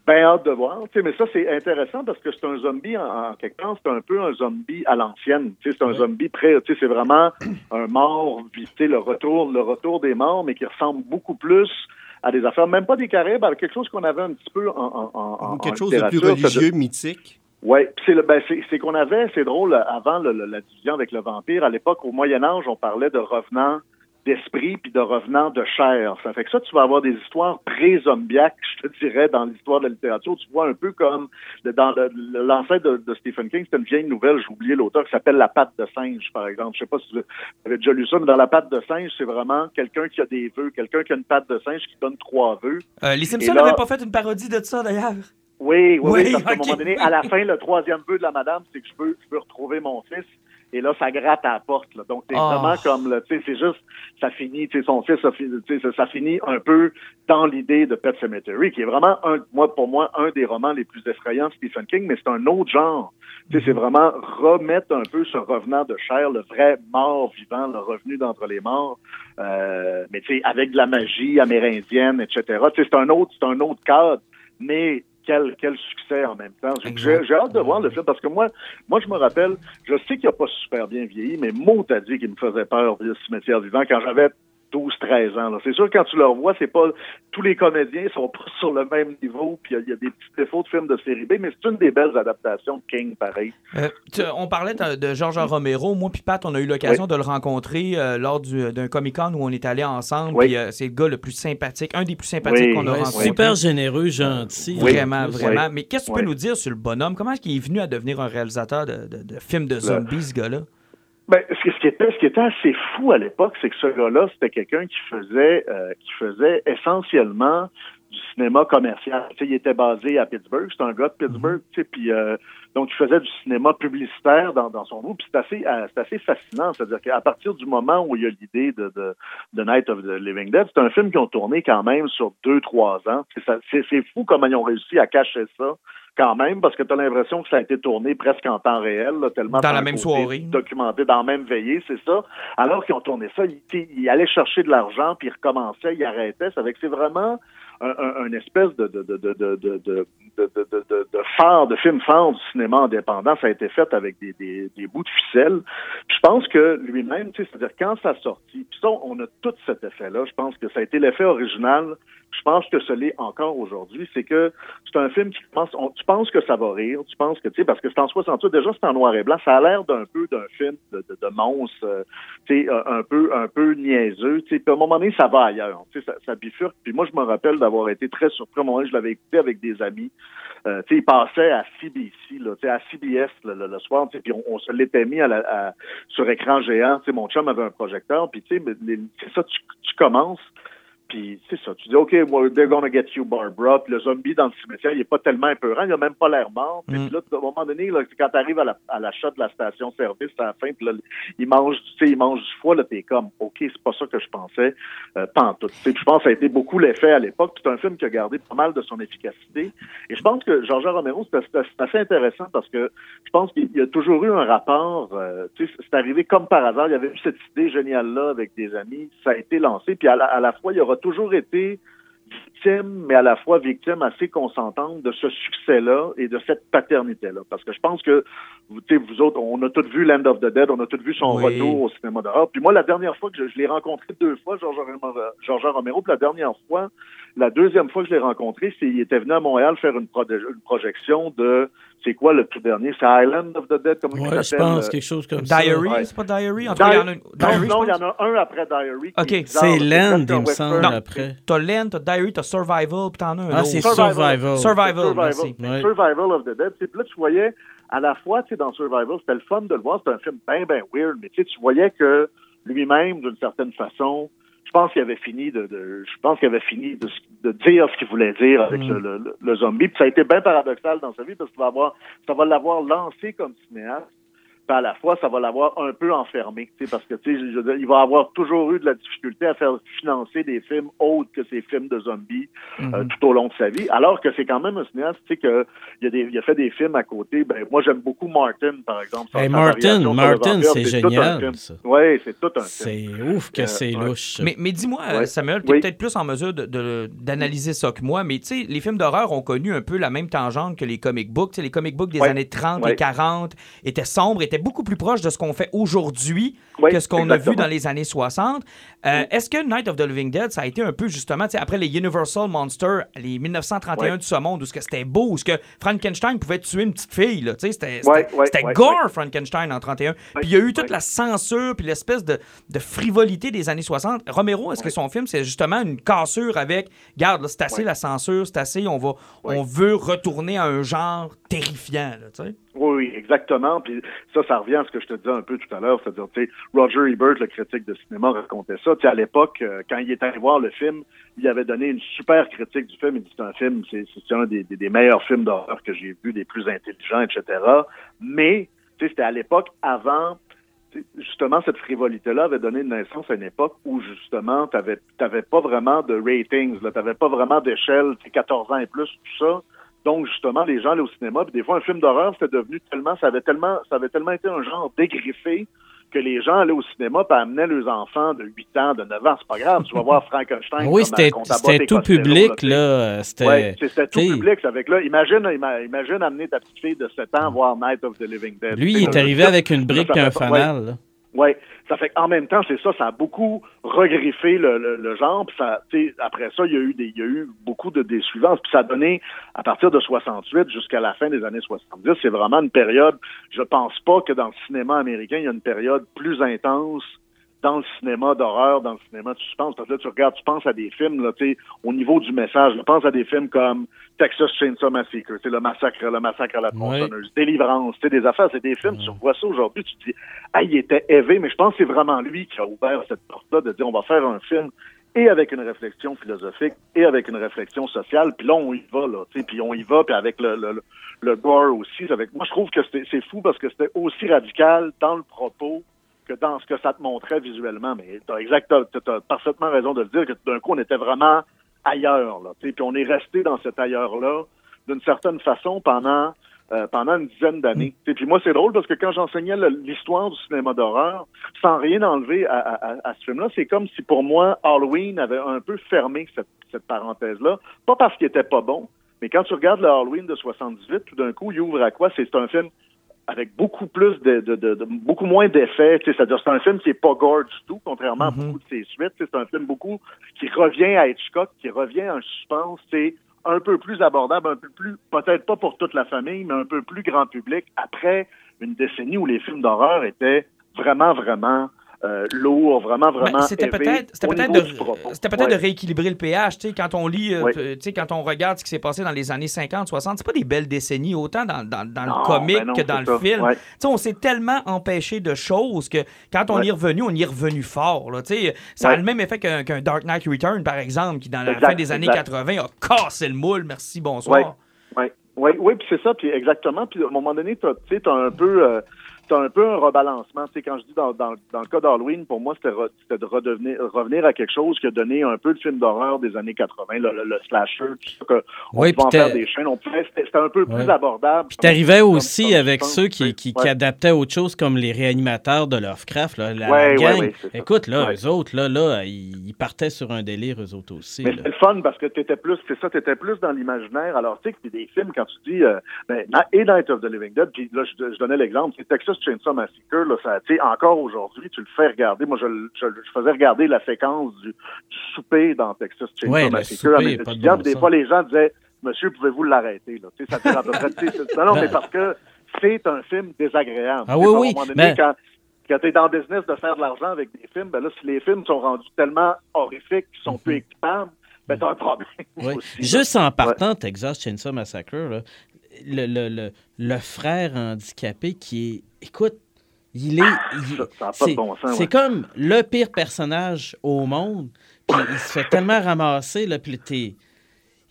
G: Ben hâte de voir. Tu sais, mais ça, c'est intéressant parce que c'est un zombie, en, en quelque part, c'est un peu un zombie à l'ancienne. Tu sais, c'est un zombie prêt. Tu sais, c'est vraiment un mort, tu sais, le retour, le retour des morts, mais qui ressemble beaucoup plus à des affaires, même pas des Caraïbes, à quelque chose qu'on avait un petit peu en, en, en-
D: Quelque chose de plus religieux, mythique.
G: Oui, c'est le ben c'est c'est qu'on avait, c'est drôle, avant le- le- la division avec le vampire, à l'époque, au Moyen Âge, on parlait de revenants d'esprit puis de revenants de chair. Ça fait que ça, tu vas avoir des histoires pré-zombiaques, je te dirais, dans l'histoire de la littérature. Tu vois un peu comme dans l'ancêtre de, de Stephen King, c'était une vieille nouvelle, j'ai oublié l'auteur, qui s'appelle La patte de singe, par exemple. Je sais pas si vous avez déjà lu ça, mais dans La patte de singe, c'est vraiment quelqu'un qui a des vœux, quelqu'un qui a une patte de singe qui donne trois vœux.
A: Euh, les Simpsons n'avaient pas fait une parodie de ça, d'ailleurs.
G: Oui, oui, oui,
A: Oui,
G: parce qu'à un moment donné, à la fin, le troisième vœu de la madame, c'est que je peux, je peux retrouver mon fils. Et là, ça gratte à la porte. Là. Donc, c'est
A: Oh.
G: vraiment comme, tu sais, c'est juste, ça finit, tu sais, son fils, ça, ça finit un peu dans l'idée de Pet Cemetery, qui est vraiment, un, moi, pour moi, un des romans les plus effrayants de Stephen King, mais c'est un autre genre. Tu sais, c'est vraiment remettre un peu ce revenant de chair, le vrai mort vivant, le revenu d'entre les morts, euh, mais tu sais, avec de la magie amérindienne, etc. Tu sais, c'est un autre, c'est un autre cadre, mais quel, quel succès en même temps. J'ai- hâte de voir le film parce que moi, moi, je me rappelle, je sais qu'il n'a pas super bien vieilli, mais mot t'as dit qu'il me faisait peur, le cimetière vivant, quand j'avais 12-13 ans. C'est sûr, quand tu le revois, c'est pas tous les comédiens sont pas sur le même niveau, puis il y a- il y, a des petits défauts de films de série B, mais c'est une des belles adaptations de King, pareil.
A: Euh, tu- on parlait de, de Georges Romero. Moi puis Pat, on a eu l'occasion de le rencontrer euh, lors du- d'un Comic-Con où on est allé ensemble.
G: Oui.
A: euh, c'est le gars le plus sympathique, un des plus sympathiques
G: Oui,
A: qu'on a rencontré.
C: super généreux, gentil.
G: Oui.
A: Vraiment,
C: Oui.
A: vraiment. Mais qu'est-ce que tu peux nous dire sur le bonhomme? Comment est-ce qu'il est venu à devenir un réalisateur de, de- de films de zombies, ce gars-là?
G: Ben, ce qui- était, ce qui était assez fou à l'époque, c'est que ce gars-là, c'était quelqu'un qui faisait, euh, qui faisait essentiellement du cinéma commercial. Tu sais, il était basé à Pittsburgh, c'est un gars de Pittsburgh, tu sais, puis euh, donc il faisait du cinéma publicitaire dans, dans son groupe. Puis c'est assez, euh, c'est assez fascinant, c'est-à-dire qu'à partir du moment où il y a l'idée de, de, de Night of the Living Dead, c'est un film qui ont tourné quand même sur deux, trois ans. C'est fou comment ils ont réussi à cacher ça quand même, parce que tu as l'impression que ça a été tourné presque en temps réel, là, tellement
A: Dans la même soirée.
G: documenté dans la même veillée, c'est ça. Alors qu'ils ont tourné ça, ils, tu ils allaient chercher de l'argent, puis ils recommençaient, ils arrêtaient. C'est vraiment un, espèce de, phare, de film phare du cinéma indépendant. Ça a été fait avec des, bouts de ficelle. Je pense que lui-même, c'est-à-dire quand ça sortit, puis ça, on a tout cet effet-là. Je pense que ça a été l'effet original je pense que ce l'est encore aujourd'hui. C'est que c'est un film qui on- tu penses que ça va rire. Tu penses que, tu sais, parce que c'est en 68, déjà c'est en noir et blanc. Ça a l'air d'un peu d'un film de, de, de monstre, euh, tu sais, un un peu, un peu niaiseux. Tu sais, puis à un moment donné, ça va ailleurs. Tu sais, ça, ça bifurque. Puis moi, je me rappelle d'avoir été très surpris. À un moment donné, je l'avais écouté avec des amis. Euh, tu sais, il passait à CBC, là, tu sais, à CBS le, le- soir, tu sais, puis on, se l'était mis à la, à- sur écran géant. Tu sais, mon chum avait un projecteur, puis tu sais, c'est ça, tu, tu commences. Puis c'est ça, tu dis, OK, well, they're gonna get you, Barbara. Puis le zombie dans le cimetière, il est pas tellement épeurant, il a même pas l'air mort. Puis
A: Mm.
G: là, à un moment donné, là, quand tu arrives à la, à l'achat de la station-service à la fin, puis là, il mange, tu sais, il mange du foie, là, t'es comme, OK, c'est pas ça que je pensais, euh, puis je pense que ça a été beaucoup l'effet à l'époque. C'est un film qui a gardé pas mal de son efficacité. Et je pense que Georges Romero, c'est assez intéressant parce que je pense qu'il y a toujours eu un rapport, euh, tu sais, c'est arrivé comme par hasard, il y avait eu cette idée géniale-là avec des amis, ça a été lancé, puis à la, à la fois, il y aura toujours été victime, mais à la fois victime assez consentante de ce succès-là et de cette paternité-là. Parce que je pense que, vous, vous autres, on a tous vu Land of the Dead, on a tous vu son
A: Oui.
G: retour au cinéma d'horreur. Puis moi, la dernière fois que je, je l'ai rencontré deux fois, Georges Romero, Georges Romero, puis la dernière fois, la deuxième fois que je l'ai rencontré, c'est il était venu à Montréal faire une, projection de, c'est quoi le tout dernier? C'est Island of the Dead, comment
C: Ouais,
G: il
C: je pense
G: euh,
C: quelque chose comme ça.
A: Diary,
G: ouais.
A: c'est pas Diary? En tout cas, il y en a une. Diary,
G: non, il y en a un après Diary.
A: Ok.
C: C'est Land, il me semble,
A: Non.
C: après.
A: T'as Land, t'as Diary, t'as Survival, puis t'en as un
C: Ah, c'est
G: Survival.
C: Survival.
A: Survival, merci.
C: Ouais.
G: Survival of the Dead. Puis là, tu voyais, à la fois, tu sais, dans Survival, c'était le fun de le voir. C'était un film bien, bien weird, mais tu voyais que lui-même, d'une certaine façon, je pense qu'il avait fini de, de- je pense qu'il avait fini de, de dire ce qu'il voulait dire avec
C: Mm.
G: le, le- le zombie. Puis ça a été bien paradoxal dans sa vie parce qu'il va avoir, ça va l'avoir lancé comme cinéaste. Puis à la fois, ça va l'avoir un peu enfermé, tu sais, parce que tu sais, je il va avoir toujours eu de la difficulté à faire financer des films autres que ces films de zombies
A: Mhm.
G: euh, tout au long de sa vie. Alors que c'est quand même un cinéaste, tu sais, que il a, des, il a fait des films à côté. Ben, moi, j'aime beaucoup Martin, par exemple.
C: Hey, Martin, Martin, c'est génial.
G: Oui, c'est tout un film.
C: C'est ouf que
G: Euh,
C: c'est
G: ouais.
C: louche.
A: Mais, mais dis-moi,
G: Ouais.
A: euh, Samuel, tu es
G: Oui.
A: peut-être plus en mesure de- de- d'analyser ça que moi, mais tu sais, les films d'horreur ont connu un peu la même tangente que les comic books. Tu sais, les comic books des
G: Ouais.
A: années 30 et
G: Ouais.
A: 40 étaient sombres, étaient beaucoup plus proches de ce qu'on fait aujourd'hui
G: Oui,
A: que ce qu'on a vu dans les années 60. Euh, Est-ce que Night of the Living Dead, ça a été un peu justement, après les Universal Monsters, les 1931
G: Ouais.
A: de ce monde, où ce que c'était beau, où ce que Frankenstein pouvait tuer une petite fille, c'était gore. Frankenstein, en 31.
G: Ouais,
A: Puis il y a eu toute la censure, puis l'espèce de, de frivolité des années 60. Romero, est-ce que son film, c'est justement une cassure avec, garde, c'est assez la censure, c'est assez, on, va, on veut retourner à un genre terrifiant, tu sais?
G: Oui, exactement. Puis ça, ça revient à ce que je te disais un peu tout à l'heure. C'est-à-dire, tu sais, Roger Ebert, le critique de cinéma, racontait ça. Tu sais, à l'époque, euh, quand il est allé voir le film, il avait donné une super critique du film. Il dit c'est un film, c'est un des, meilleurs films d'horreur que j'ai vu, des plus intelligents, etc. Mais, tu sais, c'était à l'époque avant. Justement, cette frivolité-là avait donné naissance à une époque où, justement, tu n'avais pas vraiment de ratings, tu n'avais pas vraiment d'échelle, tu sais, 14 ans et plus, tout ça. Donc, justement, les gens allaient au cinéma, puis des fois, un film d'horreur, c'était devenu tellement, ça avait tellement, ça avait tellement été un genre dégriffé que les gens allaient au cinéma puis amenaient leurs enfants de 8 ans, de 9 ans. C'est pas grave, tu vas voir Frankenstein.
C: Oui, c'était
G: et
C: tout public, là. C'était.
G: Ouais, tout public. Avec là, imagine, ima- imagine amener ta petite fille de 7 ans voir Night of the Living Dead.
C: Lui, il est arrivé avec une brique et un fanal.
G: Ouais, Ça fait qu'en même temps, c'est ça, ça a beaucoup regriffé le, le, le genre. Puis ça, après ça, il y a eu des, il y a eu beaucoup de des suivances. Puis ça a donné, à partir de 68 jusqu'à la fin des années 70, c'est vraiment une période. Je pense pas que dans le cinéma américain, il y a une période plus intense dans le cinéma d'horreur, dans le cinéma de suspense. Parce que là, tu regardes, tu penses à des films, là, tu sais, au niveau du message. Je pense à des films comme Texas Chainsaw Massacre, tu sais, le massacre, le massacre à la tronçonneuse, Délivrance, tu sais, des affaires, c'est des films, tu vois ça aujourd'hui, tu te dis, ah, il était élevé, mais je pense que c'est vraiment lui qui a ouvert cette porte-là de dire, on va faire un film et avec une réflexion philosophique et avec une réflexion sociale, puis là, on y va, là, tu sais, puis on y va, puis avec le, le, le gore aussi. Avec... Moi, je trouve que c'est fou parce que c'était aussi radical dans le propos que dans ce que ça te montrait visuellement. Mais tu as, parfaitement raison de le dire, que d'un coup, on était vraiment ailleurs. Là, puis on est resté dans cet ailleurs-là d'une certaine façon pendant euh, pendant une dizaine d'années. Et puis moi, c'est drôle parce que quand j'enseignais l'histoire du cinéma d'horreur, sans rien enlever à, à, à ce film-là, c'est comme si pour moi, Halloween avait un peu fermé cette, cette parenthèse-là. Pas parce qu'il était pas bon, mais quand tu regardes le Halloween de 78, tout d'un coup, il ouvre à quoi? C'est un film avec beaucoup plus de, de, de, de beaucoup moins d'effets. C'est-à-dire c'est un film qui est pas gore du tout, contrairement
A: Mhm.
G: à beaucoup de ses suites. C'est un film beaucoup qui revient à Hitchcock, qui revient à un suspense, c'est un peu plus abordable, un peu plus, peut-être pas pour toute la famille, mais un peu plus grand public, après une décennie où les films d'horreur étaient vraiment, vraiment euh, lourds, vraiment, vraiment.
A: C'était peut-être de, c'était
G: Ouais.
A: de rééquilibrer le pH, quand on lit, euh, quand on regarde ce qui s'est passé dans les années 50, 60, c'est pas des belles décennies, autant dans, dans, dans
G: Non,
A: le comique
G: ben non,
A: que dans le
G: ça.
A: film.
G: Ouais.
A: On s'est tellement empêché de choses que quand on y est revenu, on y est revenu fort. Là, ça a le même effet qu'un Dark Knight Return, par exemple, qui dans la
G: Exact,
A: fin des années
G: exact.
A: 80 a cassé le moule. Merci, bonsoir.
G: Oui, oui, puis c'est ça, puis exactement. Puis à un moment donné, tu sais, as un peu, euh, t'as un peu un rebalancement. Tu sais, quand je dis dans, dans, dans le cas d'Halloween, pour moi, c'était re- c'était de redevenir, revenir à quelque chose qui a donné un peu de film d'horreur des années 80, le, le, le slasher, tout ça, que on
C: Oui,
G: pouvait en faire des chaînes. On c'était c'était un peu plus abordable.
C: Puis t'arrivais aussi
G: comme
C: avec ceux qui, qui, qui adaptaient autre chose comme les réanimateurs de Lovecraft, là, la,
G: Ouais,
C: gang.
G: ouais, c'est.
C: Écoute, là, eux autres, là, là, ils, partaient sur un délire, eux autres aussi.
G: Mais c'est le fun parce que t'étais plus, c'est ça, t'étais plus dans l'imaginaire. Alors, tu sais, des films, quand tu dis, euh, ben, et Night of the Living Dead, puis là, je, je donnais l'exemple, c'est Texas Chainsaw Massacre, là, ça, encore aujourd'hui, tu le fais regarder. Moi, je, le- je, je faisais regarder la séquence du, du souper dans Texas Chainsaw
C: Ouais,
G: Massacre à mes
C: de
G: étudiants.
C: bon
G: des fois, les gens disaient, Monsieur, pouvez-vous l'arrêter, là? Ça à peu près, non, non, mais parce que c'est un film désagréable.
C: Ah
G: sais,
C: oui,
G: à un
C: oui,
G: moment donné,
C: mais-
G: quand, quand tu es dans le business de faire de l'argent avec des films, ben là, si les films sont rendus tellement horrifiques qu'ils sont plus équipables, ben t'as un problème.
C: Oui.
G: aussi.
C: Juste en partant, Texas Chainsaw Massacre, là, le, le, le, le frère handicapé qui est. Écoute, il est. il-
G: Ça- ça a pas de
C: c'est
G: bon sens,
C: c'est
G: ouais.
C: comme le pire personnage au monde. Puis il se fait tellement ramasser, là, puis t'es-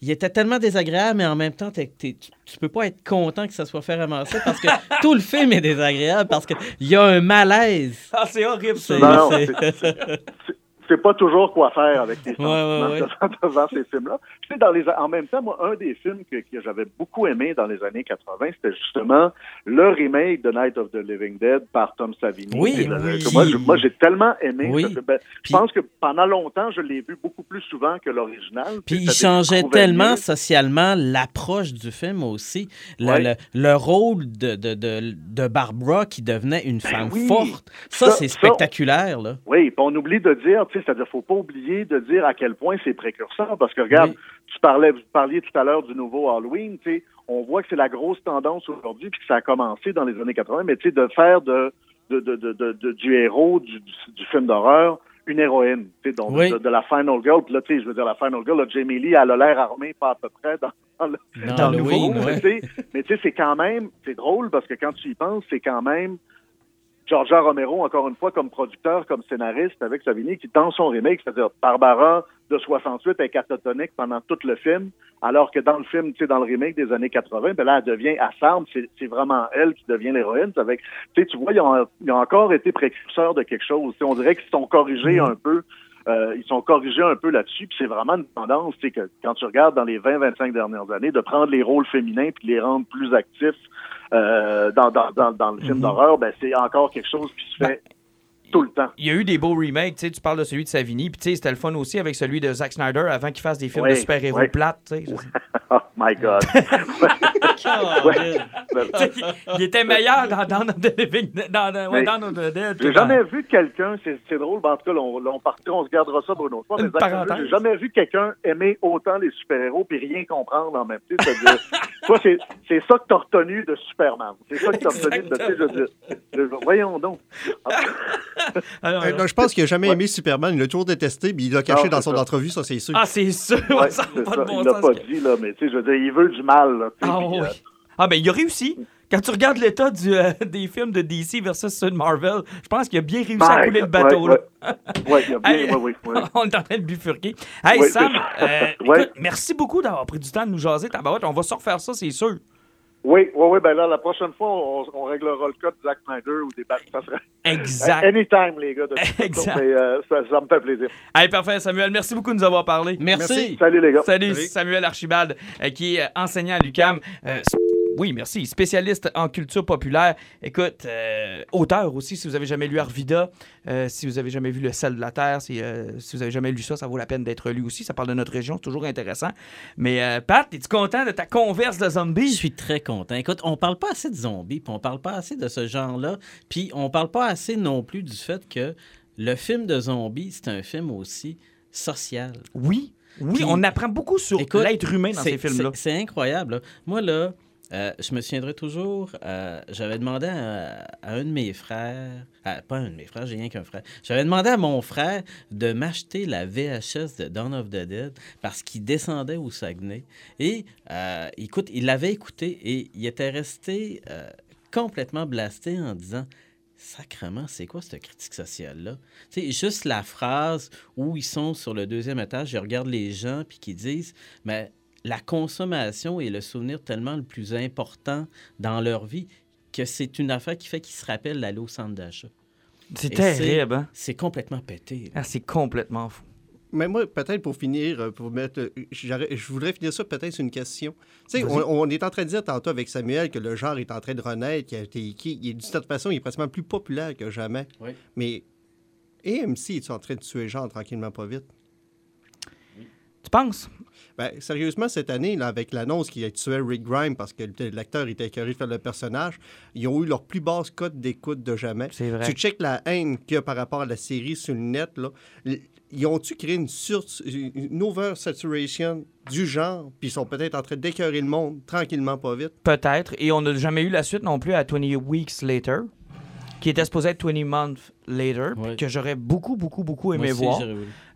C: Il était tellement désagréable, mais en même temps, t'es- t'es- tu, tu peux pas être content que ça soit fait ramasser parce que tout le film est désagréable, parce qu'il y a un malaise.
A: Ah, c'est horrible, ça.
C: C'est-
G: Non,
C: c'est-
G: c'est- c'est- c'est pas toujours quoi faire avec les
C: Ouais,
G: sentiments
C: ouais, ouais.
G: devant, devant ces films-là. Tu sais, dans les, en même temps, moi, un des films que, que j'avais beaucoup aimé dans les années 80, c'était justement le remake de Night of the Living Dead par Tom Savini.
C: Oui,
G: le-
C: oui.
G: Moi, j'ai tellement aimé.
C: Oui.
G: Ben, je pense que pendant longtemps, je l'ai vu beaucoup plus souvent que l'original.
C: Puis il changeait tellement socialement l'approche du film aussi. Le,
G: Ouais.
C: le, le rôle de, de, de, de Barbara qui devenait une femme
G: oui.
C: forte. Ça,
G: Ça-
C: c'est spectaculaire. Là.
G: Oui, puis on oublie de dire, c'est-à-dire, faut pas oublier de dire à quel point c'est précurseur, parce que regarde. Tu parlais, vous parliez tout à l'heure du nouveau Halloween, tu sais, on voit que c'est la grosse tendance aujourd'hui, puis que ça a commencé dans les années 80, mais tu sais, de faire de, de, de, de, du héros du, film d'horreur une héroïne, tu sais, donc
C: Oui.
G: de, la Final Girl, puis là, tu sais, je veux dire, la Final Girl, là, Jamie Lee, elle a l'air armée, pas à peu près, dans, dans le,
C: Dans
G: le nouveau,
C: ouais.
G: mais tu sais, c'est quand même, c'est drôle parce que quand tu y penses, c'est quand même Georgia Romero, encore une fois, comme producteur, comme scénariste, avec Savini, qui, dans son remake, c'est-à-dire Barbara de 68 est catatonique pendant tout le film, alors que dans le film, tu sais, dans le remake des années 80, ben là, elle devient, s'arme, c'est vraiment elle qui devient l'héroïne. Avec, tu sais, tu vois, ils ont, ils ont encore été précurseurs de quelque chose. Tu sais, on dirait qu'ils sont corrigés un peu. euh, ils sont corrigés un peu là-dessus, puis c'est vraiment une tendance, c'est que quand tu regardes dans les 20-25 dernières années, de prendre les rôles féminins puis de les rendre plus actifs euh, dans, dans, dans, dans le film d'horreur, ben c'est encore quelque chose qui se fait tout le temps.
A: Il y a eu des beaux remakes, tu sais, tu parles de celui de Savini, puis tu sais, c'était le fun aussi avec celui de Zack Snyder avant qu'il fasse des films
G: Oui,
A: de super-héros
G: oui.
A: plates.
G: Oh my God.
A: Il était meilleur dans Dawn of the Living dans, dans, ouais,
G: Mais
A: Dawn of the Dead.
G: J'ai jamais vu quelqu'un, c'est c'est drôle, mais en tout cas, là, on, là, on partira, on se gardera ça pour une autre fois.
A: Une
G: mais J'ai jamais vu quelqu'un aimer autant les super-héros puis rien comprendre en même temps. Toi, c'est c'est ça que t'as retenu de Superman. C'est ça que t'as retenu de. voyons donc.
A: Alors,
D: Euh, non, je pense qu'il n'a jamais aimé Superman. Il l'a toujours détesté, mais il l'a caché
G: Non,
D: dans son
G: ça.
D: entrevue, ça, c'est sûr.
A: Ah, c'est sûr,
G: Ouais,
A: ça n'a pas
G: ça.
A: de bon
G: il l'a
A: sens.
G: pas dit, là, mais tu sais, je veux dire, il veut du mal. Là,
A: Ah,
G: puis,
A: oui.
G: euh,
A: Ah, ben, il a réussi. Quand tu regardes l'état euh, des films de DC versus ceux de Marvel, je pense qu'il a bien réussi à
G: ben,
A: couler le bateau.
G: ouais.
A: là.
G: Ouais, il a bien,
A: Hey,
G: ouais, ouais, ouais.
A: on est en train de bifurquer. Hey, Sam, euh,
G: Ouais.
A: écoute, merci beaucoup d'avoir pris du temps de nous jaser. Tabarouette, on va se refaire ça, c'est sûr.
G: Oui, oui, oui, ben là, la prochaine fois, on, on réglera le cas de Zack Snyder ou des Bat- ça serait
A: Exact.
G: anytime, les gars. De
A: Exact.
G: Mais euh, ça, ça me fait plaisir.
A: Hey, parfait, Samuel, merci beaucoup de nous avoir parlé.
C: Merci.
G: Salut, les gars.
A: Salut,
D: Salut.
A: Samuel Archibald, euh, qui est enseignant à l'UCAM. Euh, oui, merci. Spécialiste en culture populaire. Écoute, euh, auteur aussi, si vous avez jamais lu Arvida, euh, si vous avez jamais vu Le sel de la terre, si, euh, si vous avez jamais lu ça, ça vaut la peine d'être lu aussi. Ça parle de notre région, c'est toujours intéressant. Mais Pat, es-tu content de ta converse de
C: Je
A: zombies?
C: suis très content. Écoute, on parle pas assez de zombies, puis on parle pas assez de ce genre-là, puis on parle pas assez non plus du fait que le film de zombies, c'est un film aussi social.
A: Oui. Oui,
C: Puis-
A: on apprend beaucoup sur l'être humain dans ces films-là.
C: c'est- C'est incroyable. là. Moi, là, euh, je me souviendrai toujours, euh, j'avais demandé à, un de mes frères, pas un de mes frères, j'ai rien qu'un frère, j'avais demandé à mon frère de m'acheter la VHS de Dawn of the Dead parce qu'il descendait au Saguenay. Et euh, écoute, il l'avait écouté et il était resté complètement blasté en disant Sacrement, c'est quoi cette critique sociale-là? Tu juste la phrase où ils sont sur le deuxième étage, je regarde les gens, puis qui disent, mais la consommation est le souvenir tellement le plus important dans leur vie que c'est une affaire qui fait qu'ils se rappellent d'aller au centre d'achat.
A: C'est terrible, hein?
C: C'est complètement pété.
A: Ah, c'est complètement fou.
D: Mais moi, peut-être pour finir, euh, pour mettre, euh, je voudrais finir ça peut-être sur une question. Tu sais,
A: Vas-y.
D: on, on est en train de dire tantôt avec Samuel que le genre est en train de renaître, qu'il a été, est- d'une certaine façon, il est pratiquement plus populaire que jamais.
C: Oui.
D: Mais AMC est en train de tuer le genre tranquillement pas vite?
A: Penses?
D: Ben, sérieusement, cette année, là, avec l'annonce qu'il tuait Rick Grimes parce que l'acteur était écœuré de faire le personnage, ils ont eu leur plus basse cote d'écoute de jamais.
A: C'est vrai.
D: Tu checkes la haine qu'il y a par rapport à la série sur le net, là. Ils ont-tu créé une, sur, une oversaturation du genre, puis ils sont peut-être en train d'écœurer le monde tranquillement pas vite?
A: Peut-être. Et on n'a jamais eu la suite non plus à 20 Weeks Later, qui était supposé être 20 Months Later,
C: Ouais.
A: que j'aurais beaucoup, beaucoup, beaucoup aimé
C: aussi,
A: voir.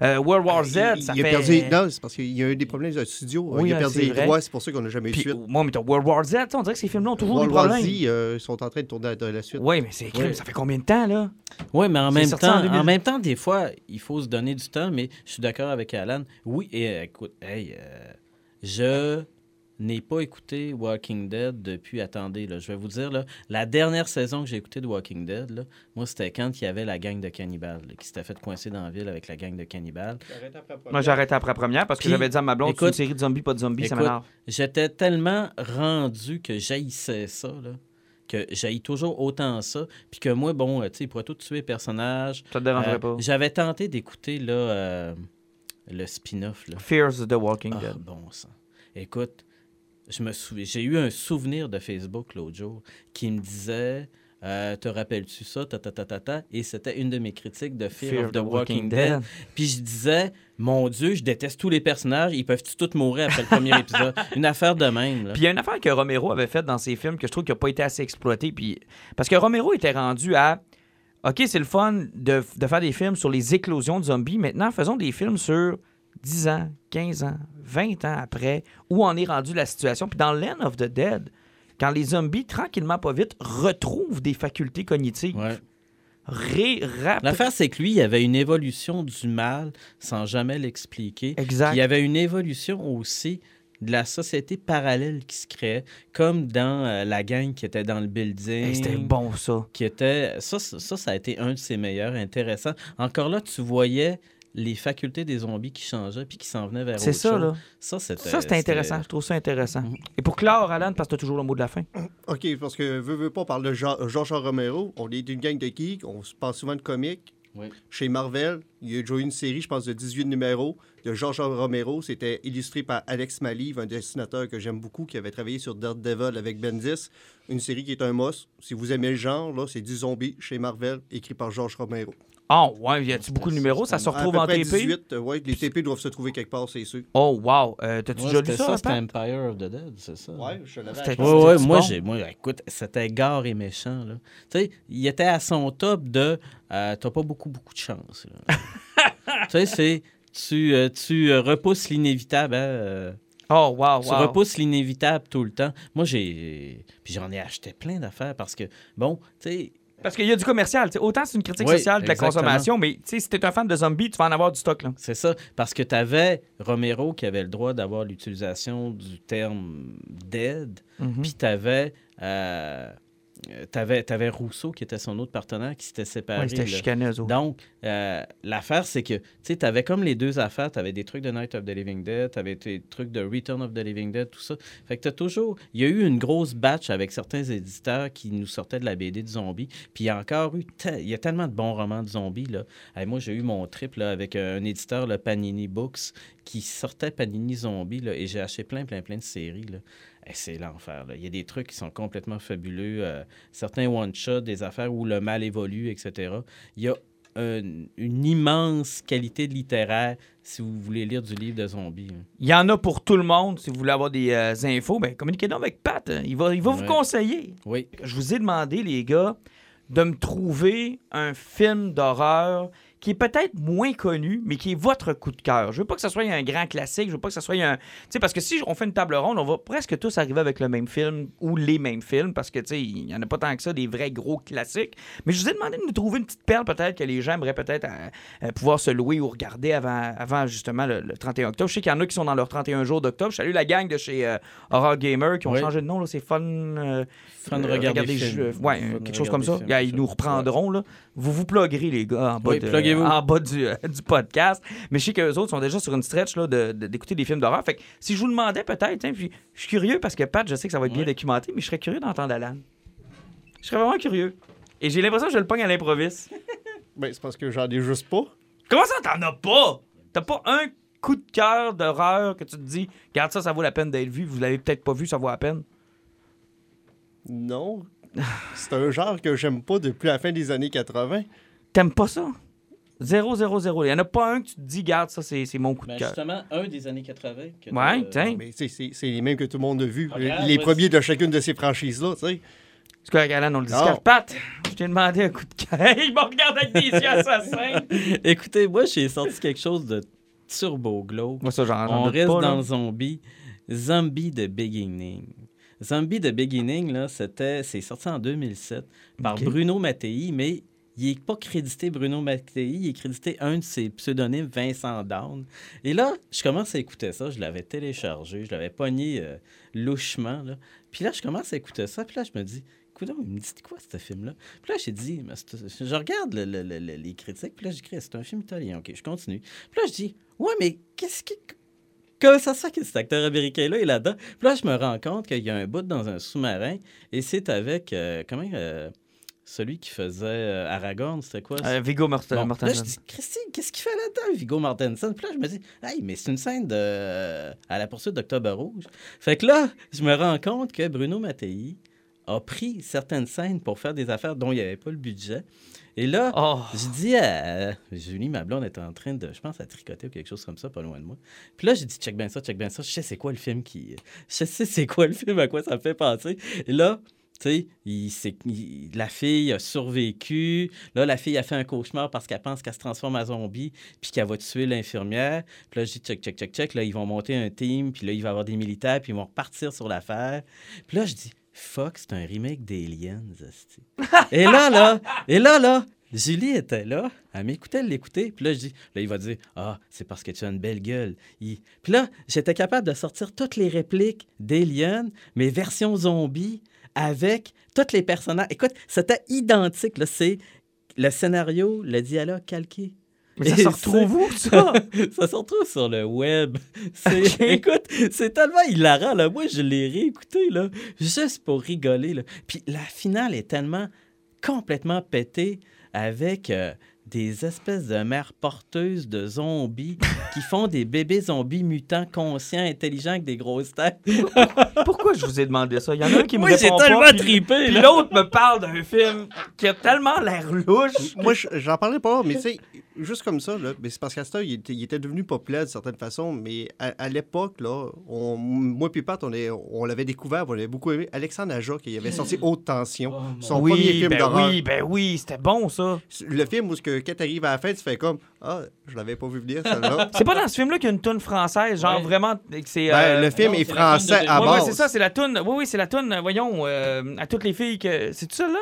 A: Euh, World War Z,
D: il,
A: ça
D: il
A: fait...
D: a perdu. Non, c'est parce qu'il y a eu des problèmes dans le studio.
A: Oui,
D: il a
A: hein,
D: perdu les
A: vrai.
D: droits, c'est pour ça qu'on n'a jamais eu de suite.
A: moi, mais t'as World War Z, on dirait que ces films-là ont toujours
D: World
A: des
D: War
A: problèmes.
D: Z, euh, ils sont en train de tourner de la suite.
A: Oui, mais c'est crime,
C: Ouais.
A: ça fait combien de temps, là?
C: Oui, mais en même,
A: en
C: temps,
A: 2000.
C: en même temps, des fois, il faut se donner du temps, mais je suis d'accord avec Alan. Oui, et euh, écoute, hey, euh, je n'ai pas écouté Walking Dead depuis, attendez, là, je vais vous dire, là, la dernière saison que j'ai écouté de Walking Dead, là, moi, c'était quand il y avait la gang de cannibales, là, qui s'était fait coincer dans la ville avec la gang de cannibales.
A: Moi, j'ai arrêté après première parce que j'avais dit à ma blonde, c'est une
C: écoute-
A: série de zombies, pas de zombies, ça
C: Écoute,
A: m'énerve.
C: J'étais tellement rendu que j'haïssais ça, là, que j'haïs toujours autant ça, puis que moi, bon, tu sais, il pourrait tout tuer les personnages.
A: Ça te dérangerait
C: Euh,
A: pas?
C: J'avais tenté d'écouter, là, euh, le spin-off, là.
A: Fears of the Walking
C: Ah,
A: Dead.
C: bon sang. Écoute, je me souviens, j'ai eu un souvenir de Facebook l'autre jour qui me disait euh, Te rappelles-tu ça? Ta, ta, ta, ta, ta. Et c'était une de mes critiques de Fear, of the, Walking, Dead. Puis je disais Mon Dieu, je déteste tous les personnages, ils peuvent tous mourir après le premier épisode. Une affaire de même. là.
A: Puis il y a une affaire que Romero avait faite dans ses films que je trouve qu'il n'a pas été assez exploité. Puis... Parce que Romero était rendu à OK, c'est le fun de, de faire des films sur les éclosions de zombies. Maintenant, faisons des films sur 10 ans, 15 ans, 20 ans après, où on est rendu la situation. Puis dans Land of the Dead, quand les zombies, tranquillement, pas vite, retrouvent des facultés cognitives,
C: Ouais.
A: ré,
C: L'affaire, c'est que lui, il y avait une évolution du mal sans jamais l'expliquer.
A: Exact.
C: Il y avait une évolution aussi de la société parallèle qui se créait, comme dans euh, la gang qui était dans le building.
A: Hey, C'était bon, ça.
C: Qui était... Ça, ça, ça, ça a été un de ses meilleurs, intéressant. Encore là, tu voyais les facultés des zombies qui changeaient puis qui s'en venaient vers
A: C'est ça,
C: chose.
A: là.
C: Ça, c'était...
A: Ça, c'était intéressant. Je trouve ça intéressant. Et pour clore, Alan, parce que tu as toujours le mot de la fin.
D: OK, parce que veux, veux pas, on parle de Jean- Georges Romero. On est une gang de geeks. On se parle souvent de comics.
C: Oui.
D: Chez Marvel, il y a déjà eu une série, je pense, de 18 numéros de George Romero. C'était illustré par Alex Maliv, un dessinateur que j'aime beaucoup, qui avait travaillé sur Daredevil avec Bendis. Une série qui est un must. Si vous aimez le genre, là, c'est du zombie chez Marvel, écrit par George Romero.
A: Oh, ouais, y a-tu beaucoup de numéros? Ça se retrouve
D: à peu
A: en
D: près
A: TP?
D: 18, euh, ouais, les TP doivent se trouver quelque part, c'est sûr.
A: Oh, wow. Euh, T'as-tu déjà lu ça?
C: ça, c'était? Empire of the Dead, c'est ça.
D: Ouais, je l'avais.
C: Ouais, ouais, moi, j'ai, moi, écoute, c'était gare et méchant, là. Tu sais, il était à son top de euh, t'as pas beaucoup, beaucoup de chance. tu sais, c'est tu, euh, tu euh, repousses l'inévitable, hein, euh,
A: Oh, wow,
C: tu
A: wow.
C: repousses l'inévitable tout le temps. Moi, j'ai. Puis j'en ai acheté plein d'affaires parce que, bon, tu sais,
A: Parce qu'il y a du commercial. tu. Autant c'est une critique
C: Oui,
A: sociale de la consommation, mais tu sais, si t'es un fan de zombies, tu vas en avoir du stock.
C: C'est ça. Parce que tu avais Romero qui avait le droit d'avoir l'utilisation du terme dead.
A: Mhm.
C: Puis tu avais. T'avais Rousseau qui était son autre partenaire qui s'était séparé.
A: Ouais, chicané.
C: Donc, euh, l'affaire, c'est que, tu avais comme les deux affaires. Tu avais des trucs de Night of the Living Dead, tu avais des trucs de Return of the Living Dead, tout ça. Fait que tu toujours. Il y a eu une grosse batch avec certains éditeurs qui nous sortaient de la BD de zombies. Puis il y a encore eu. te- Il y a tellement de bons romans de zombies, là. Moi, j'ai eu mon trip là, avec un éditeur, le Panini Books, qui sortait Panini Zombie, là, et j'ai acheté plein, plein, plein de séries, là. C'est l'enfer. là. Il y a des trucs qui sont complètement fabuleux. euh, certains one-shots, des affaires où le mal évolue, etc. Il y a un- une immense qualité littéraire si vous voulez lire du livre de zombies. hein.
A: Il y en a pour tout le monde. Si vous voulez avoir des euh, infos, ben, communiquez donc avec Pat. hein. Il va, il va vous conseiller.
C: Oui.
A: Je vous ai demandé, les gars, de me trouver un film d'horreur qui est peut-être moins connu, mais qui est votre coup de cœur. Je veux pas que ce soit un grand classique, je veux pas que ce soit un... Tu sais, parce que si on fait une table ronde, on va presque tous arriver avec le même film ou les mêmes films, parce que, tu sais, il y en a pas tant que ça, des vrais gros classiques. Mais je vous ai demandé de nous trouver une petite perle, peut-être, que les gens aimeraient peut-être euh, euh, pouvoir se louer ou regarder avant, avant justement, le, le 31 octobre. Je sais qu'il y en a qui sont dans leur 31 jours d'octobre. Je salue la gang de chez euh, Horror Gamer qui ont
C: Oui.
A: changé de nom, là, c'est Fun... euh,
C: Fun de
A: euh,
C: regarder
A: regarder
C: film.
A: jeux- ouais,
C: Fun
A: quelque chose comme ça.
C: film,
A: Ils
C: ça.
A: nous reprendront. Là. Vous vous pluguerez, les gars, en bas,
C: Oui,
A: de- en bas du, euh, du podcast. Mais je sais qu'eux autres sont déjà sur une stretch là, de- de- d'écouter des films d'horreur. Fait que si je vous demandais peut-être, hein, puis je suis curieux parce que Pat, je sais que ça va être bien
C: Ouais.
A: documenté, mais je serais curieux d'entendre Alan. Je serais vraiment curieux. Et j'ai l'impression que je le pogne à l'improviste.
D: Ben, c'est parce que j'en ai juste pas.
A: Comment ça, t'en as pas? T'as pas un coup de cœur d'horreur que tu te dis, regarde ça, ça vaut la peine d'être vu. Vous l'avez peut-être pas vu, ça vaut la peine?
D: Non. C'est un genre que j'aime pas depuis la fin des années 80.
A: T'aimes pas ça? 0, 0, 0. Il y en a pas un que tu te dis, garde, ça, c'est c'est mon coup de
C: Ben,
A: cœur.
C: justement, un des années 80. que
A: Ouais,
C: t'as-
A: tiens.
D: Mais c'est c'est les mêmes que tout le monde a vu.
C: Regarde,
D: les premiers de chacune de ces franchises-là, tu sais.
A: C'est correct, Alan, on le
D: Non.
A: discute. Pat, je t'ai demandé un coup de cœur. Il me regarde avec des yeux assassins.
C: Écoutez, moi, j'ai sorti quelque chose de turbo glow.
A: Moi, ça, j'en
C: On reste
A: pas,
C: dans le zombie. Zombie de Beginning. Zombie de Beginning, là, c'était, c'est sorti en 2007 par. Bruno Mattei, mais il n'est pas crédité Bruno Mattei, il est crédité un de ses pseudonymes, Vincent Down. Et là, je commence à écouter ça, je l'avais téléchargé, je l'avais pogné euh, louchement. Là. Puis là, je commence à écouter ça, puis là, je me dis, écoute, il me dit quoi ce film-là? Puis là, j'ai dit, je regarde le- le- le- le- les critiques, puis là, j'écris, c'est un film italien, ok, je continue. Puis là, je dis, ouais, mais qu'est-ce qui. Comment ça se fait que cet acteur américain-là est là-dedans? Puis là, je me rends compte qu'il y a un bout dans un sous-marin et c'est avec. euh, comment. euh, celui qui faisait euh, Aragorn, c'était quoi?
A: Euh, Viggo Morten-
C: Bon, là, je dis, Christy, qu'est-ce qu'il fait là-dedans, Viggo Mortensen? Puis là, je me dis, hey, mais c'est une scène de... à la poursuite d'Octobre Rouge. Fait que là, je me rends compte que Bruno Mattei a pris certaines scènes pour faire des affaires dont il n'y avait pas le budget. Et là,
A: Oh,
C: je dis à Julie, ma blonde est en train de, je pense, à tricoter ou quelque chose comme ça, pas loin de moi. Puis là, j'ai dit, check bien ça, check bien ça. Je sais c'est quoi le film qui. Je sais c'est quoi le film, à quoi ça me fait penser. Et là, la fille a survécu. Là, la fille a fait un cauchemar parce qu'elle pense qu'elle se transforme en zombie, puis qu'elle va tuer l'infirmière. Puis là, je dis, check, check, check, check. Là, ils vont monter un team, puis là, il va y avoir des militaires, puis ils vont repartir sur l'affaire. Puis là, je dis, fuck, c'est un remake d'Aliens. Et là, là, et là, là, Julie était là, elle m'écoutait, elle l'écoutait, puis là, je dis, là, il va dire, ah, c'est parce que tu as une belle gueule. Puis là, j'étais capable de sortir toutes les répliques d'Alien, mais version zombie, avec tous les personnages. Écoute, c'était identique, c'est le scénario, le dialogue calqué.
A: mais ça se retrouve où, ça?
C: ça se retrouve sur le web. Écoute, c'est tellement hilarant. Là. Moi, je l'ai réécouté là, juste pour rigoler. Là. Puis la finale est tellement complètement pétée avec euh, des espèces de mères porteuses de zombies qui font des bébés zombies mutants conscients, intelligents avec des grosses têtes.
A: Pourquoi je vous ai demandé ça? Il y en a un qui me
C: Moi, j'ai
A: répond pas.
C: tellement
A: puis-
C: trippé,
A: Puis l'autre me parle d'un film qui a tellement l'air louche.
D: Moi, je- j'en parlais pas, mais tu sais, juste comme ça, là, mais c'est parce qu'à ce temps, il était, il était devenu populaire d'une certaine façon, mais à, à l'époque, là, on- moi puis Pat, on, est- on l'avait découvert, on l'avait beaucoup aimé. Alexandre Aja, qui avait sorti Haute Tension, son premier
A: oui,
D: film
A: ben
D: d'horreur.
A: oui, ben oui, c'était bon ça.
D: Le film où, ce que, quand t'arrives à la fin, tu fais comme Ah, je l'avais pas vu venir, celle-là.
A: C'est pas dans ce film-là qu'il y a une toune française, genre
C: Ouais.
A: vraiment. C'est,
D: Ben,
A: euh,
D: le film
C: non,
D: est français
C: de
D: à
A: ouais, ouais,
D: base.
A: c'est ça, c'est la toune. Oui, oui, c'est la toune, euh, voyons, euh, à toutes les filles que. C'est ça là?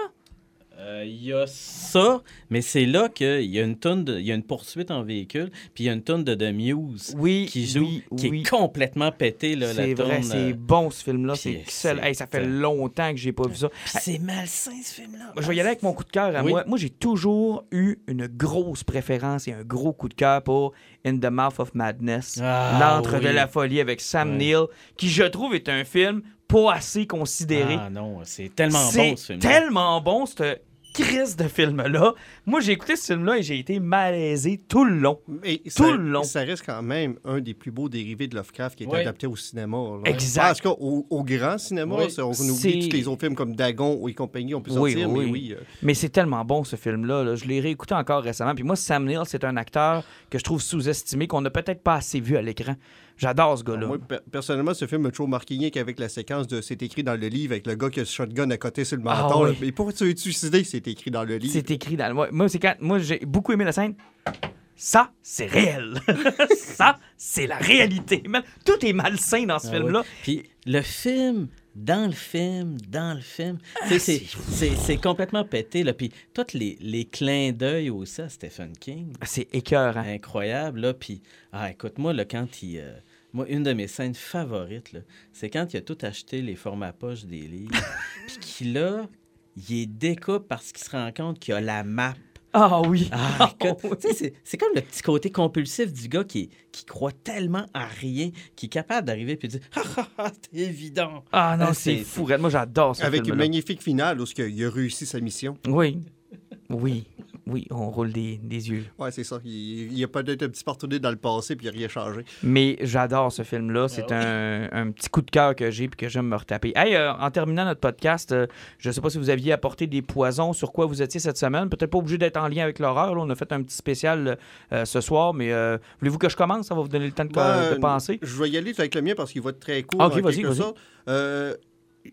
C: Euh, Il y a ça, mais c'est là qu'il y a une tonne de, il y a une poursuite en véhicule, puis il y a une tonne de The Muse
A: Oui,
C: qui joue,
A: oui,
C: qui
A: oui.
C: est complètement pété là, la
A: C'est vrai, c'est
C: euh,
A: bon ce film-là, c'est
C: c'est-
A: excellent. Hey, ça fait longtemps que j'ai pas vu ça.
C: c'est malsain ce film-là.
A: Je vais y aller avec mon coup de cœur à moi. Moi, j'ai toujours eu une grosse préférence et un gros coup de cœur pour In the Mouth of Madness,
C: Ah,
A: L'antre de la folie avec Sam. Neill, qui je trouve est un film pas assez considéré.
C: Ah non, c'est tellement bon ce film.
A: tellement bon, cette crise de film-là. Moi, j'ai écouté ce film-là et j'ai été malaisé tout le long.
D: Mais
A: Tout
D: ça,
A: le long.
D: ça reste quand même un des plus beaux dérivés de Lovecraft qui est
C: Ouais.
D: adapté au cinéma. là.
A: Exact.
D: Parce qu'au au grand cinéma,
C: Oui.
D: ça, on oublie tous les autres films comme Dagon et compagnie, on peut
A: Oui,
D: sortir,
A: oui.
D: mais oui. euh,
A: Mais c'est tellement bon ce film-là. là. Je l'ai réécouté encore récemment. Puis moi, Sam Neill, c'est un acteur que je trouve sous-estimé, qu'on n'a peut-être pas assez vu à l'écran. J'adore ce gars-là.
D: Moi, per- personnellement, ce film m'a toujours marqué rien qu'avec la séquence de C'est écrit dans le livre avec le gars qui a ce shotgun à côté sur le
A: Ah
D: menton. là.
A: oui.
D: Mais pourquoi tu suicider C'est écrit dans le livre?
A: C'est écrit dans le. Moi, moi, c'est quand. Moi, j'ai beaucoup aimé la scène. Ça, c'est réel. ça, c'est la réalité. Tout est malsain dans ce
C: Ah
A: film-là.
C: oui. Puis le film, dans le film, dans le film,
A: Ah,
C: c'est- complètement pété. Là. Puis tous les, les clins d'œil aussi à Stephen King,
A: C'est écœurant.
C: incroyable. Là. Puis, ah, écoute, moi, là, quand il. euh, moi, une de mes scènes favorites, c'est quand il a tout acheté les formats poche des livres, puis qu'il là, il les découpe parce qu'il se rend compte qu'il y a la map.
A: Ah oui.
C: Ah, écoute, tu sais, c'est- c'est comme le petit côté compulsif du gars qui, qui croit tellement à rien, qui est capable d'arriver et de dire Ah, ah, ah, c'est évident.
A: Ah non,
C: Ah,
A: c'est
C: c'est-
A: fou. Regarde, Moi, j'adore ce
D: Avec une magnifique finale où il a réussi sa mission.
A: Oui. Oui. Oui, on roule des, des yeux.
D: Ouais, c'est ça. Il, il a peut-être un petit peu retourné dans le passé puis il n'a rien changé.
A: Mais j'adore ce film-là. C'est un, un petit coup de cœur que j'ai puis que j'aime me retaper. Hey, euh, en terminant notre podcast, euh, je ne sais pas si vous aviez apporté des poisons, sur quoi vous étiez cette semaine. Peut-être pas obligé d'être en lien avec l'horreur. On a fait un petit spécial euh, ce soir, mais euh, voulez-vous que je commence? Ça va vous donner le temps de,
D: Ben,
A: de penser?
D: Je vais y aller avec le mien parce qu'il va être très court.
A: Ok, vas-y.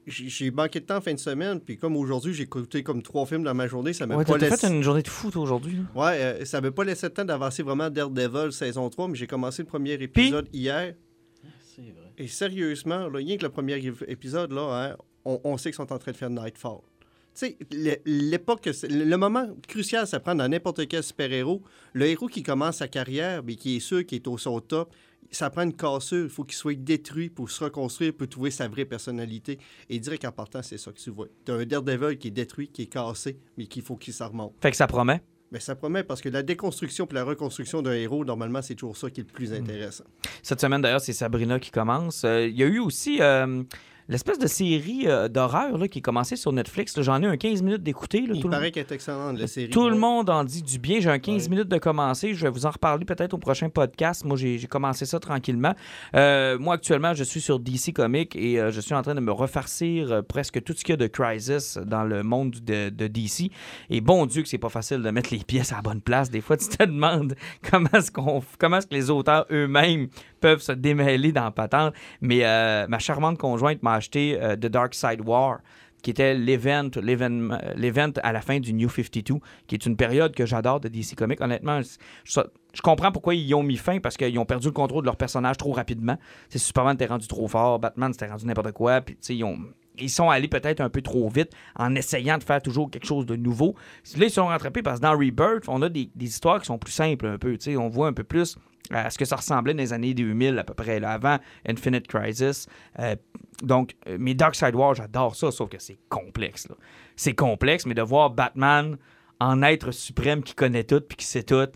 D: J'ai manqué de temps en fin de semaine, puis comme aujourd'hui, j'ai écouté comme trois films dans ma journée, ça m'a
A: Ouais,
D: pas laissé...
A: fait une journée de foot aujourd'hui.
D: Ouais, euh, ça m'a pas laissé le temps d'avancer vraiment Daredevil saison 3, mais j'ai commencé le premier épisode hier.
C: C'est vrai.
D: Et sérieusement, là, rien que le premier épisode, là, hein, on, on sait qu'ils sont en train de faire Nightfall. Tu sais, le- l'époque, le moment crucial, ça prend dans n'importe quel super-héros. Le héros qui commence sa carrière, mais qui est sûr qu'il est au son top, ça prend une cassure. Il faut qu'il soit détruit pour se reconstruire, pour trouver sa vraie personnalité. Et direct en partant, c'est ça que tu vois. Tu as un Daredevil qui est détruit, qui est cassé, mais qu'il faut qu'il s'en remonte.
A: Fait que ça promet?
D: Mais ça promet parce que la déconstruction et la reconstruction d'un héros, normalement, c'est toujours ça qui est le plus intéressant.
A: Cette semaine, d'ailleurs, c'est Sabrina qui commence. Euh, Il y a eu aussi euh, l'espèce de série euh, d'horreur là, qui est commencée sur Netflix. là. J'en ai un 15 minutes d'écouter. là,
D: Il
A: tout le
D: paraît qu'elle est excellente, la série.
A: Tout le monde en dit du bien. J'ai un 15
C: Ouais.
A: minutes de commencer. Je vais vous en reparler peut-être au prochain podcast. Moi, j'ai j'ai commencé ça tranquillement. Euh, moi, actuellement, je suis sur DC Comics et euh, je suis en train de me refarcir presque tout ce qu'il y a de Crisis dans le monde de, de DC. Et bon Dieu que c'est pas facile de mettre les pièces à la bonne place. Des fois, tu te demandes comment est-ce qu'on, comment est-ce que les auteurs eux-mêmes peuvent se démêler dans patente. Mais euh, ma charmante conjointe m'a acheté euh, The Dark Side War qui était l'event, à la fin du New 52, qui est une période que j'adore de DC Comics. Honnêtement, je, comprends pourquoi ils y ont mis fin, parce qu'ils ont perdu le contrôle de leur personnage trop rapidement. C'est Superman était rendu trop fort, Batman c'était rendu n'importe quoi, puis ils. Ils sont allés peut-être un peu trop vite en essayant de faire toujours quelque chose de nouveau. Là, ils sont rattrapés parce que dans Rebirth, on a des, des histoires qui sont plus simples un peu. On voit un peu plus à ce que ça ressemblait dans les années 2000 à peu près, là, avant Infinite Crisis. Euh, donc, euh, mais Dark Side War, j'adore ça, sauf que c'est complexe. C'est complexe, mais de voir Batman en être suprême qui connaît tout puis qui sait tout,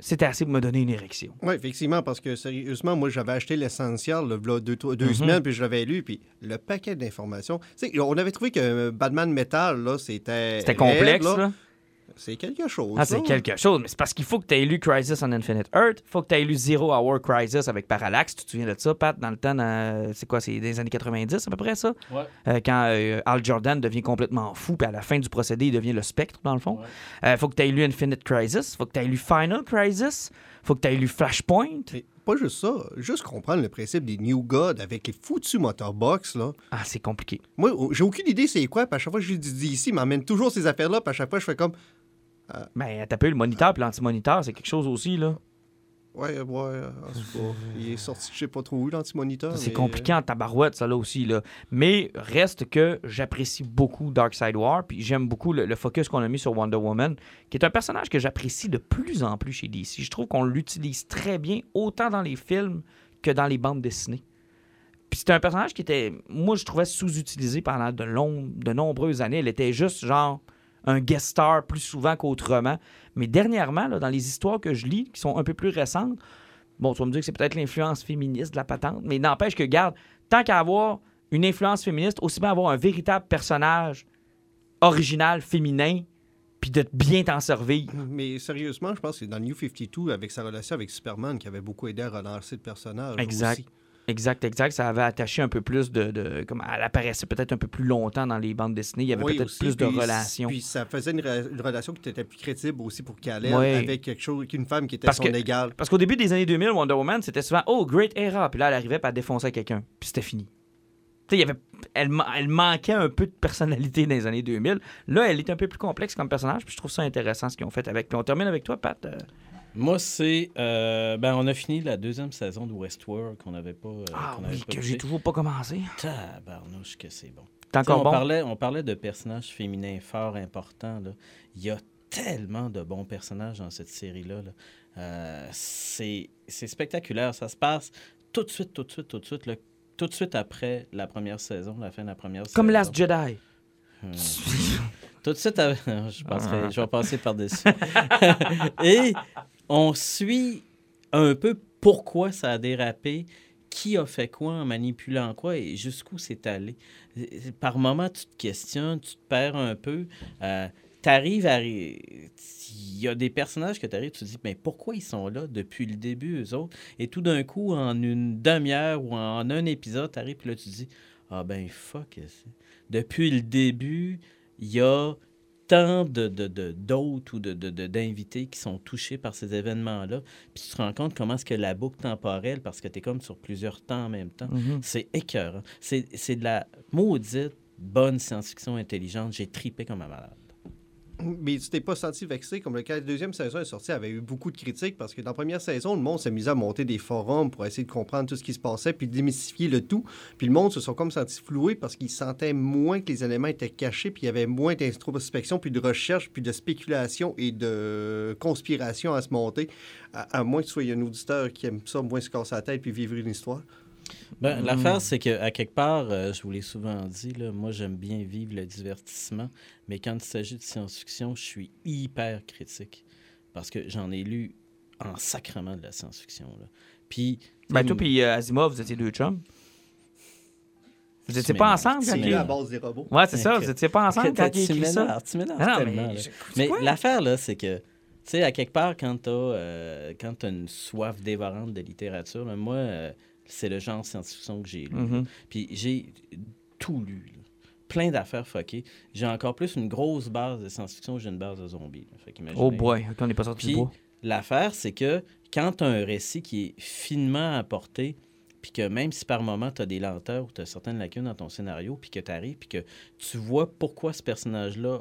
A: c'était assez pour me donner une érection.
D: Oui, effectivement, parce que sérieusement, moi, j'avais acheté l'essentiel là, v'là deux, deux
A: Mhm.
D: semaines, puis je l'avais lu, puis le paquet d'informations. On avait trouvé que Batman Metal, là, c'était.
A: C'était complexe,
D: là.
A: là.
D: C'est quelque chose.
A: Ah, c'est quelque chose, mais c'est parce qu'il faut que tu aies lu Crisis on Infinite Earth, il faut que tu aies lu Zero Hour Crisis avec Parallax. Tu te souviens de ça, Pat, dans le temps, c'est quoi, c'est des années 90 à peu près ça?
C: Ouais.
A: Euh, quand euh, Al Jordan devient complètement fou, puis à la fin du procédé, il devient le spectre, dans le fond.
C: Ouais.
A: Euh, faut que tu aies lu Infinite Crisis, faut que tu aies lu Final Crisis, faut que tu aies lu Flashpoint.
D: Pas juste ça, juste comprendre le principe des New Gods avec les foutus motorbox, là.
A: Ah, c'est compliqué.
D: Moi, oh, j'ai aucune idée c'est quoi, puis à chaque fois que je dis ici, il m'emmène toujours ces affaires-là, puis à chaque fois, je fais comme,
A: Mais t'as pas eu le moniteur puis l'anti-moniteur, c'est quelque chose aussi, là.
D: ouais, ouais, en tout cas, il est sorti, je sais pas trop où, l'antimoniteur.
A: C'est
D: mais-
A: compliqué en tabarouette, ça là aussi. Là. Mais reste que j'apprécie beaucoup Dark Side War, puis j'aime beaucoup le, le focus qu'on a mis sur Wonder Woman, qui est un personnage que j'apprécie de plus en plus chez DC. Je trouve qu'on l'utilise très bien, autant dans les films que dans les bandes dessinées. Puis c'était un personnage qui était, moi, je trouvais sous-utilisé pendant de, de nombreuses années. Elle était juste genre un guest star plus souvent qu'autrement. Mais dernièrement, là, dans les histoires que je lis, qui sont un peu plus récentes, Bon, tu vas me dire que c'est peut-être l'influence féministe de la patente, mais n'empêche que, garde, tant qu'à avoir une influence féministe, aussi bien avoir un véritable personnage original, féminin, puis de bien t'en servir.
D: Mais sérieusement, je pense que dans New 52, avec sa relation avec Superman, qui avait beaucoup aidé à relancer le personnage.
A: Exact.
D: aussi.
A: Exact, exact. Ça avait attaché un peu plus de. de- comme elle apparaissait peut-être un peu plus longtemps dans les bandes dessinées. Il y avait
D: Oui,
A: peut-être plus de relations.
D: Puis ça faisait une, re- une relation qui était plus crédible aussi pour Kal-El,
A: Oui.
D: avec quelque chose, qu'une femme qui était
A: Parce
D: son
A: que-
D: égale.
A: Parce qu'au début des années 2000, Wonder Woman, c'était souvent Oh, great era. Puis là, elle arrivait, puis elle défonçait quelqu'un. Puis c'était fini. Tu sais, il y avait, elle, elle manquait un peu de personnalité dans les années 2000. Là, elle est un peu plus complexe comme personnage, puis je trouve ça intéressant ce qu'ils ont fait avec. Puis on termine avec toi, Pat.
C: Moi, c'est. euh, ben, on a fini la deuxième saison de Westworld qu'on n'avait pas. euh,
A: Ah
C: avait
A: oui,
C: pas
A: que j'ai toujours pas commencé.
C: Tabarnouche, que c'est bon.
A: T'es encore
C: on,
A: bon?
C: parlait, on parlait de personnages féminins forts, importants. là. Il y a tellement de bons personnages dans cette série-là. là. Euh, c'est spectaculaire. Ça se passe tout de suite, tout de suite, tout de suite. là, tout de suite après la première saison, la fin de la première saison.
A: Comme Last Jedi.
C: Hmm. Tout de suite, à- je, passerai- je vais passer par-dessus. Et on suit un peu pourquoi ça a dérapé, qui a fait quoi en manipulant quoi et jusqu'où c'est allé. Par moment, tu te questionnes, tu te perds un peu. Euh, T'arrives à. Il y a des personnages que tu arrives, tu te dis, mais pourquoi ils sont là depuis le début, eux autres? Et tout d'un coup, en une demi-heure ou en un épisode, tu arrives, puis là, tu te dis, ah ben fuck. Depuis le début, il y a tant de, d'hôtes ou de, d'invités qui sont touchés par ces événements-là. Puis tu te rends compte comment est-ce que la boucle temporelle, parce que tu es comme sur plusieurs temps en même temps,
A: Mhm.
C: c'est écœurant. C'est, c'est de la maudite bonne science-fiction intelligente. J'ai tripé comme un malade.
D: Mais tu t'es pas senti vexé, comme le cas la deuxième saison est sortie, avait eu beaucoup de critiques parce que dans la première saison, le monde s'est mis à monter des forums pour essayer de comprendre tout ce qui se passait puis démystifier le tout. Puis le monde se sont comme sentis floués parce qu'ils sentaient moins que les éléments étaient cachés puis il y avait moins d'introspection puis de recherche puis de spéculation et de conspiration à se monter, à, à moins que tu sois un auditeur qui aime ça, moins se casser la tête puis vivre une histoire.
C: Ben,
A: Mm.
C: L'affaire, c'est qu'à quelque part, euh, je vous l'ai souvent dit, là, moi j'aime bien vivre le divertissement, mais quand il s'agit de science-fiction, je suis hyper critique. Parce que j'en ai lu en sacrement de la science-fiction. là. Puis.
A: Ben, toi puis euh, Asimov, vous étiez deux chums. Vous
C: Tu
A: étiez pas ensemble quand
D: C'est
A: il...
D: lui à base des robots.
A: Ouais, c'est ça. Vous étiez pas ensemble quand il
C: tu
A: écrit ça?
C: tu mélanges
A: Ah non,
C: tellement,
A: mais
C: l'affaire, là, c'est que, tu sais, à quelque part, quand tu as, une soif dévorante de littérature, moi, euh, c'est le genre de science-fiction que j'ai lu.
A: Mhm.
C: Puis j'ai tout lu. là. Plein d'affaires fuckées. J'ai encore plus une grosse base de science-fiction que j'ai une base de zombies. là. Fait qu'imaginez.
A: Oh boy, ok, on n'est pas sorti du bois.
C: l'affaire, c'est que quand tu as un récit qui est finement apporté, puis que même si par moment tu as des lenteurs ou tu as certaines lacunes dans ton scénario, puis que tu arrives, puis que tu vois pourquoi ce personnage-là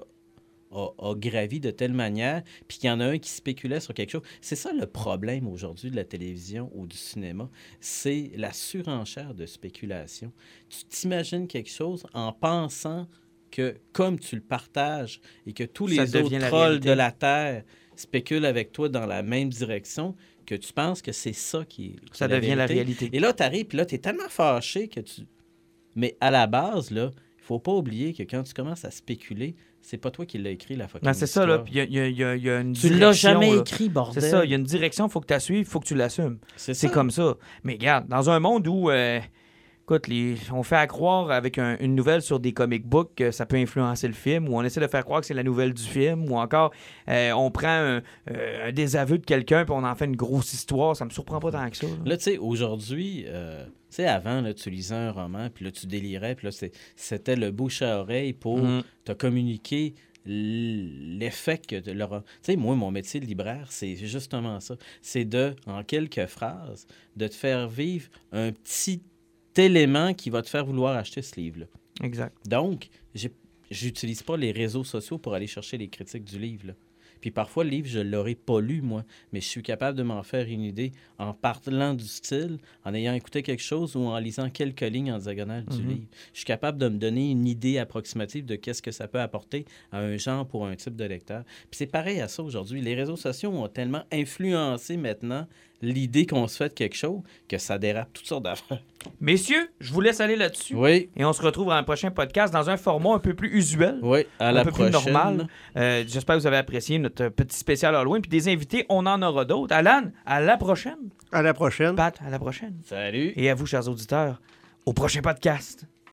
C: a, a gravi de telle manière, puis qu'il y en a un qui spéculait sur quelque chose. C'est ça le problème aujourd'hui de la télévision ou du cinéma, c'est la surenchère de spéculation. Tu t'imagines quelque chose en pensant que comme tu le partages et que tous
A: Ça
C: les autres trolls de la Terre spéculent avec toi dans la même direction, que tu penses que c'est ça qui est,
A: Ça devient la réalité.
C: Et là, tu arrives, puis là, tu es tellement fâché que tu. Mais à la base, là, il faut pas oublier que quand tu commences à spéculer, c'est pas toi qui l'as écrit, la fucking
A: Non, c'est ça, là. Puis il y a- y, y y une
C: Tu l'as jamais
A: là.
C: écrit, bordel.
A: C'est ça, il y a une direction, il faut que tu la suives, il faut que tu l'assumes.
C: C'est
A: comme ça. Mais regarde, dans un monde où euh, Écoute, les- on fait à croire avec un- une nouvelle sur des comic books que ça peut influencer le film, ou on essaie de faire croire que c'est la nouvelle du film, ou encore euh, on prend un, euh, un désaveu de quelqu'un puis on en fait une grosse histoire. Ça me surprend pas tant que ça. là.
C: Là, tu sais, aujourd'hui, euh, tu sais, avant, là, tu lisais un roman, puis là, tu délirais, puis là, c'était le bouche à oreille pour
A: Mhm.
C: te communiquer l'effet que de- le ro- Tu sais, moi, mon métier de libraire, c'est justement ça. C'est de, en quelques phrases, de te faire vivre un petit élément qui va te faire vouloir acheter ce livre-là.
A: Exact.
C: Donc, j'utilise pas les réseaux sociaux pour aller chercher les critiques du livre. là. Puis parfois, le livre, je l'aurais pas lu, moi, mais je suis capable de m'en faire une idée en parlant du style, en ayant écouté quelque chose ou en lisant quelques lignes en diagonale du
A: Mhm.
C: livre. Je suis capable de me donner une idée approximative de qu'est-ce que ça peut apporter à un genre pour un type de lecteur. Puis c'est pareil à ça aujourd'hui. Les réseaux sociaux ont tellement influencé maintenant l'idée qu'on se fait de quelque chose que ça dérape toutes sortes d'affaires.
A: Messieurs, je vous laisse aller là-dessus.
C: Oui,
A: Et on se retrouve dans un prochain podcast dans un format un peu plus usuel.
C: oui, à
A: un
C: la
A: peu
C: prochaine.
A: plus normal. Euh, J'espère que vous avez apprécié notre petit spécial Halloween. Puis des invités, on en aura d'autres. Alan, à la prochaine.
D: À la prochaine.
A: Pat, à la prochaine.
C: Salut.
A: Et à vous, chers auditeurs, au prochain podcast.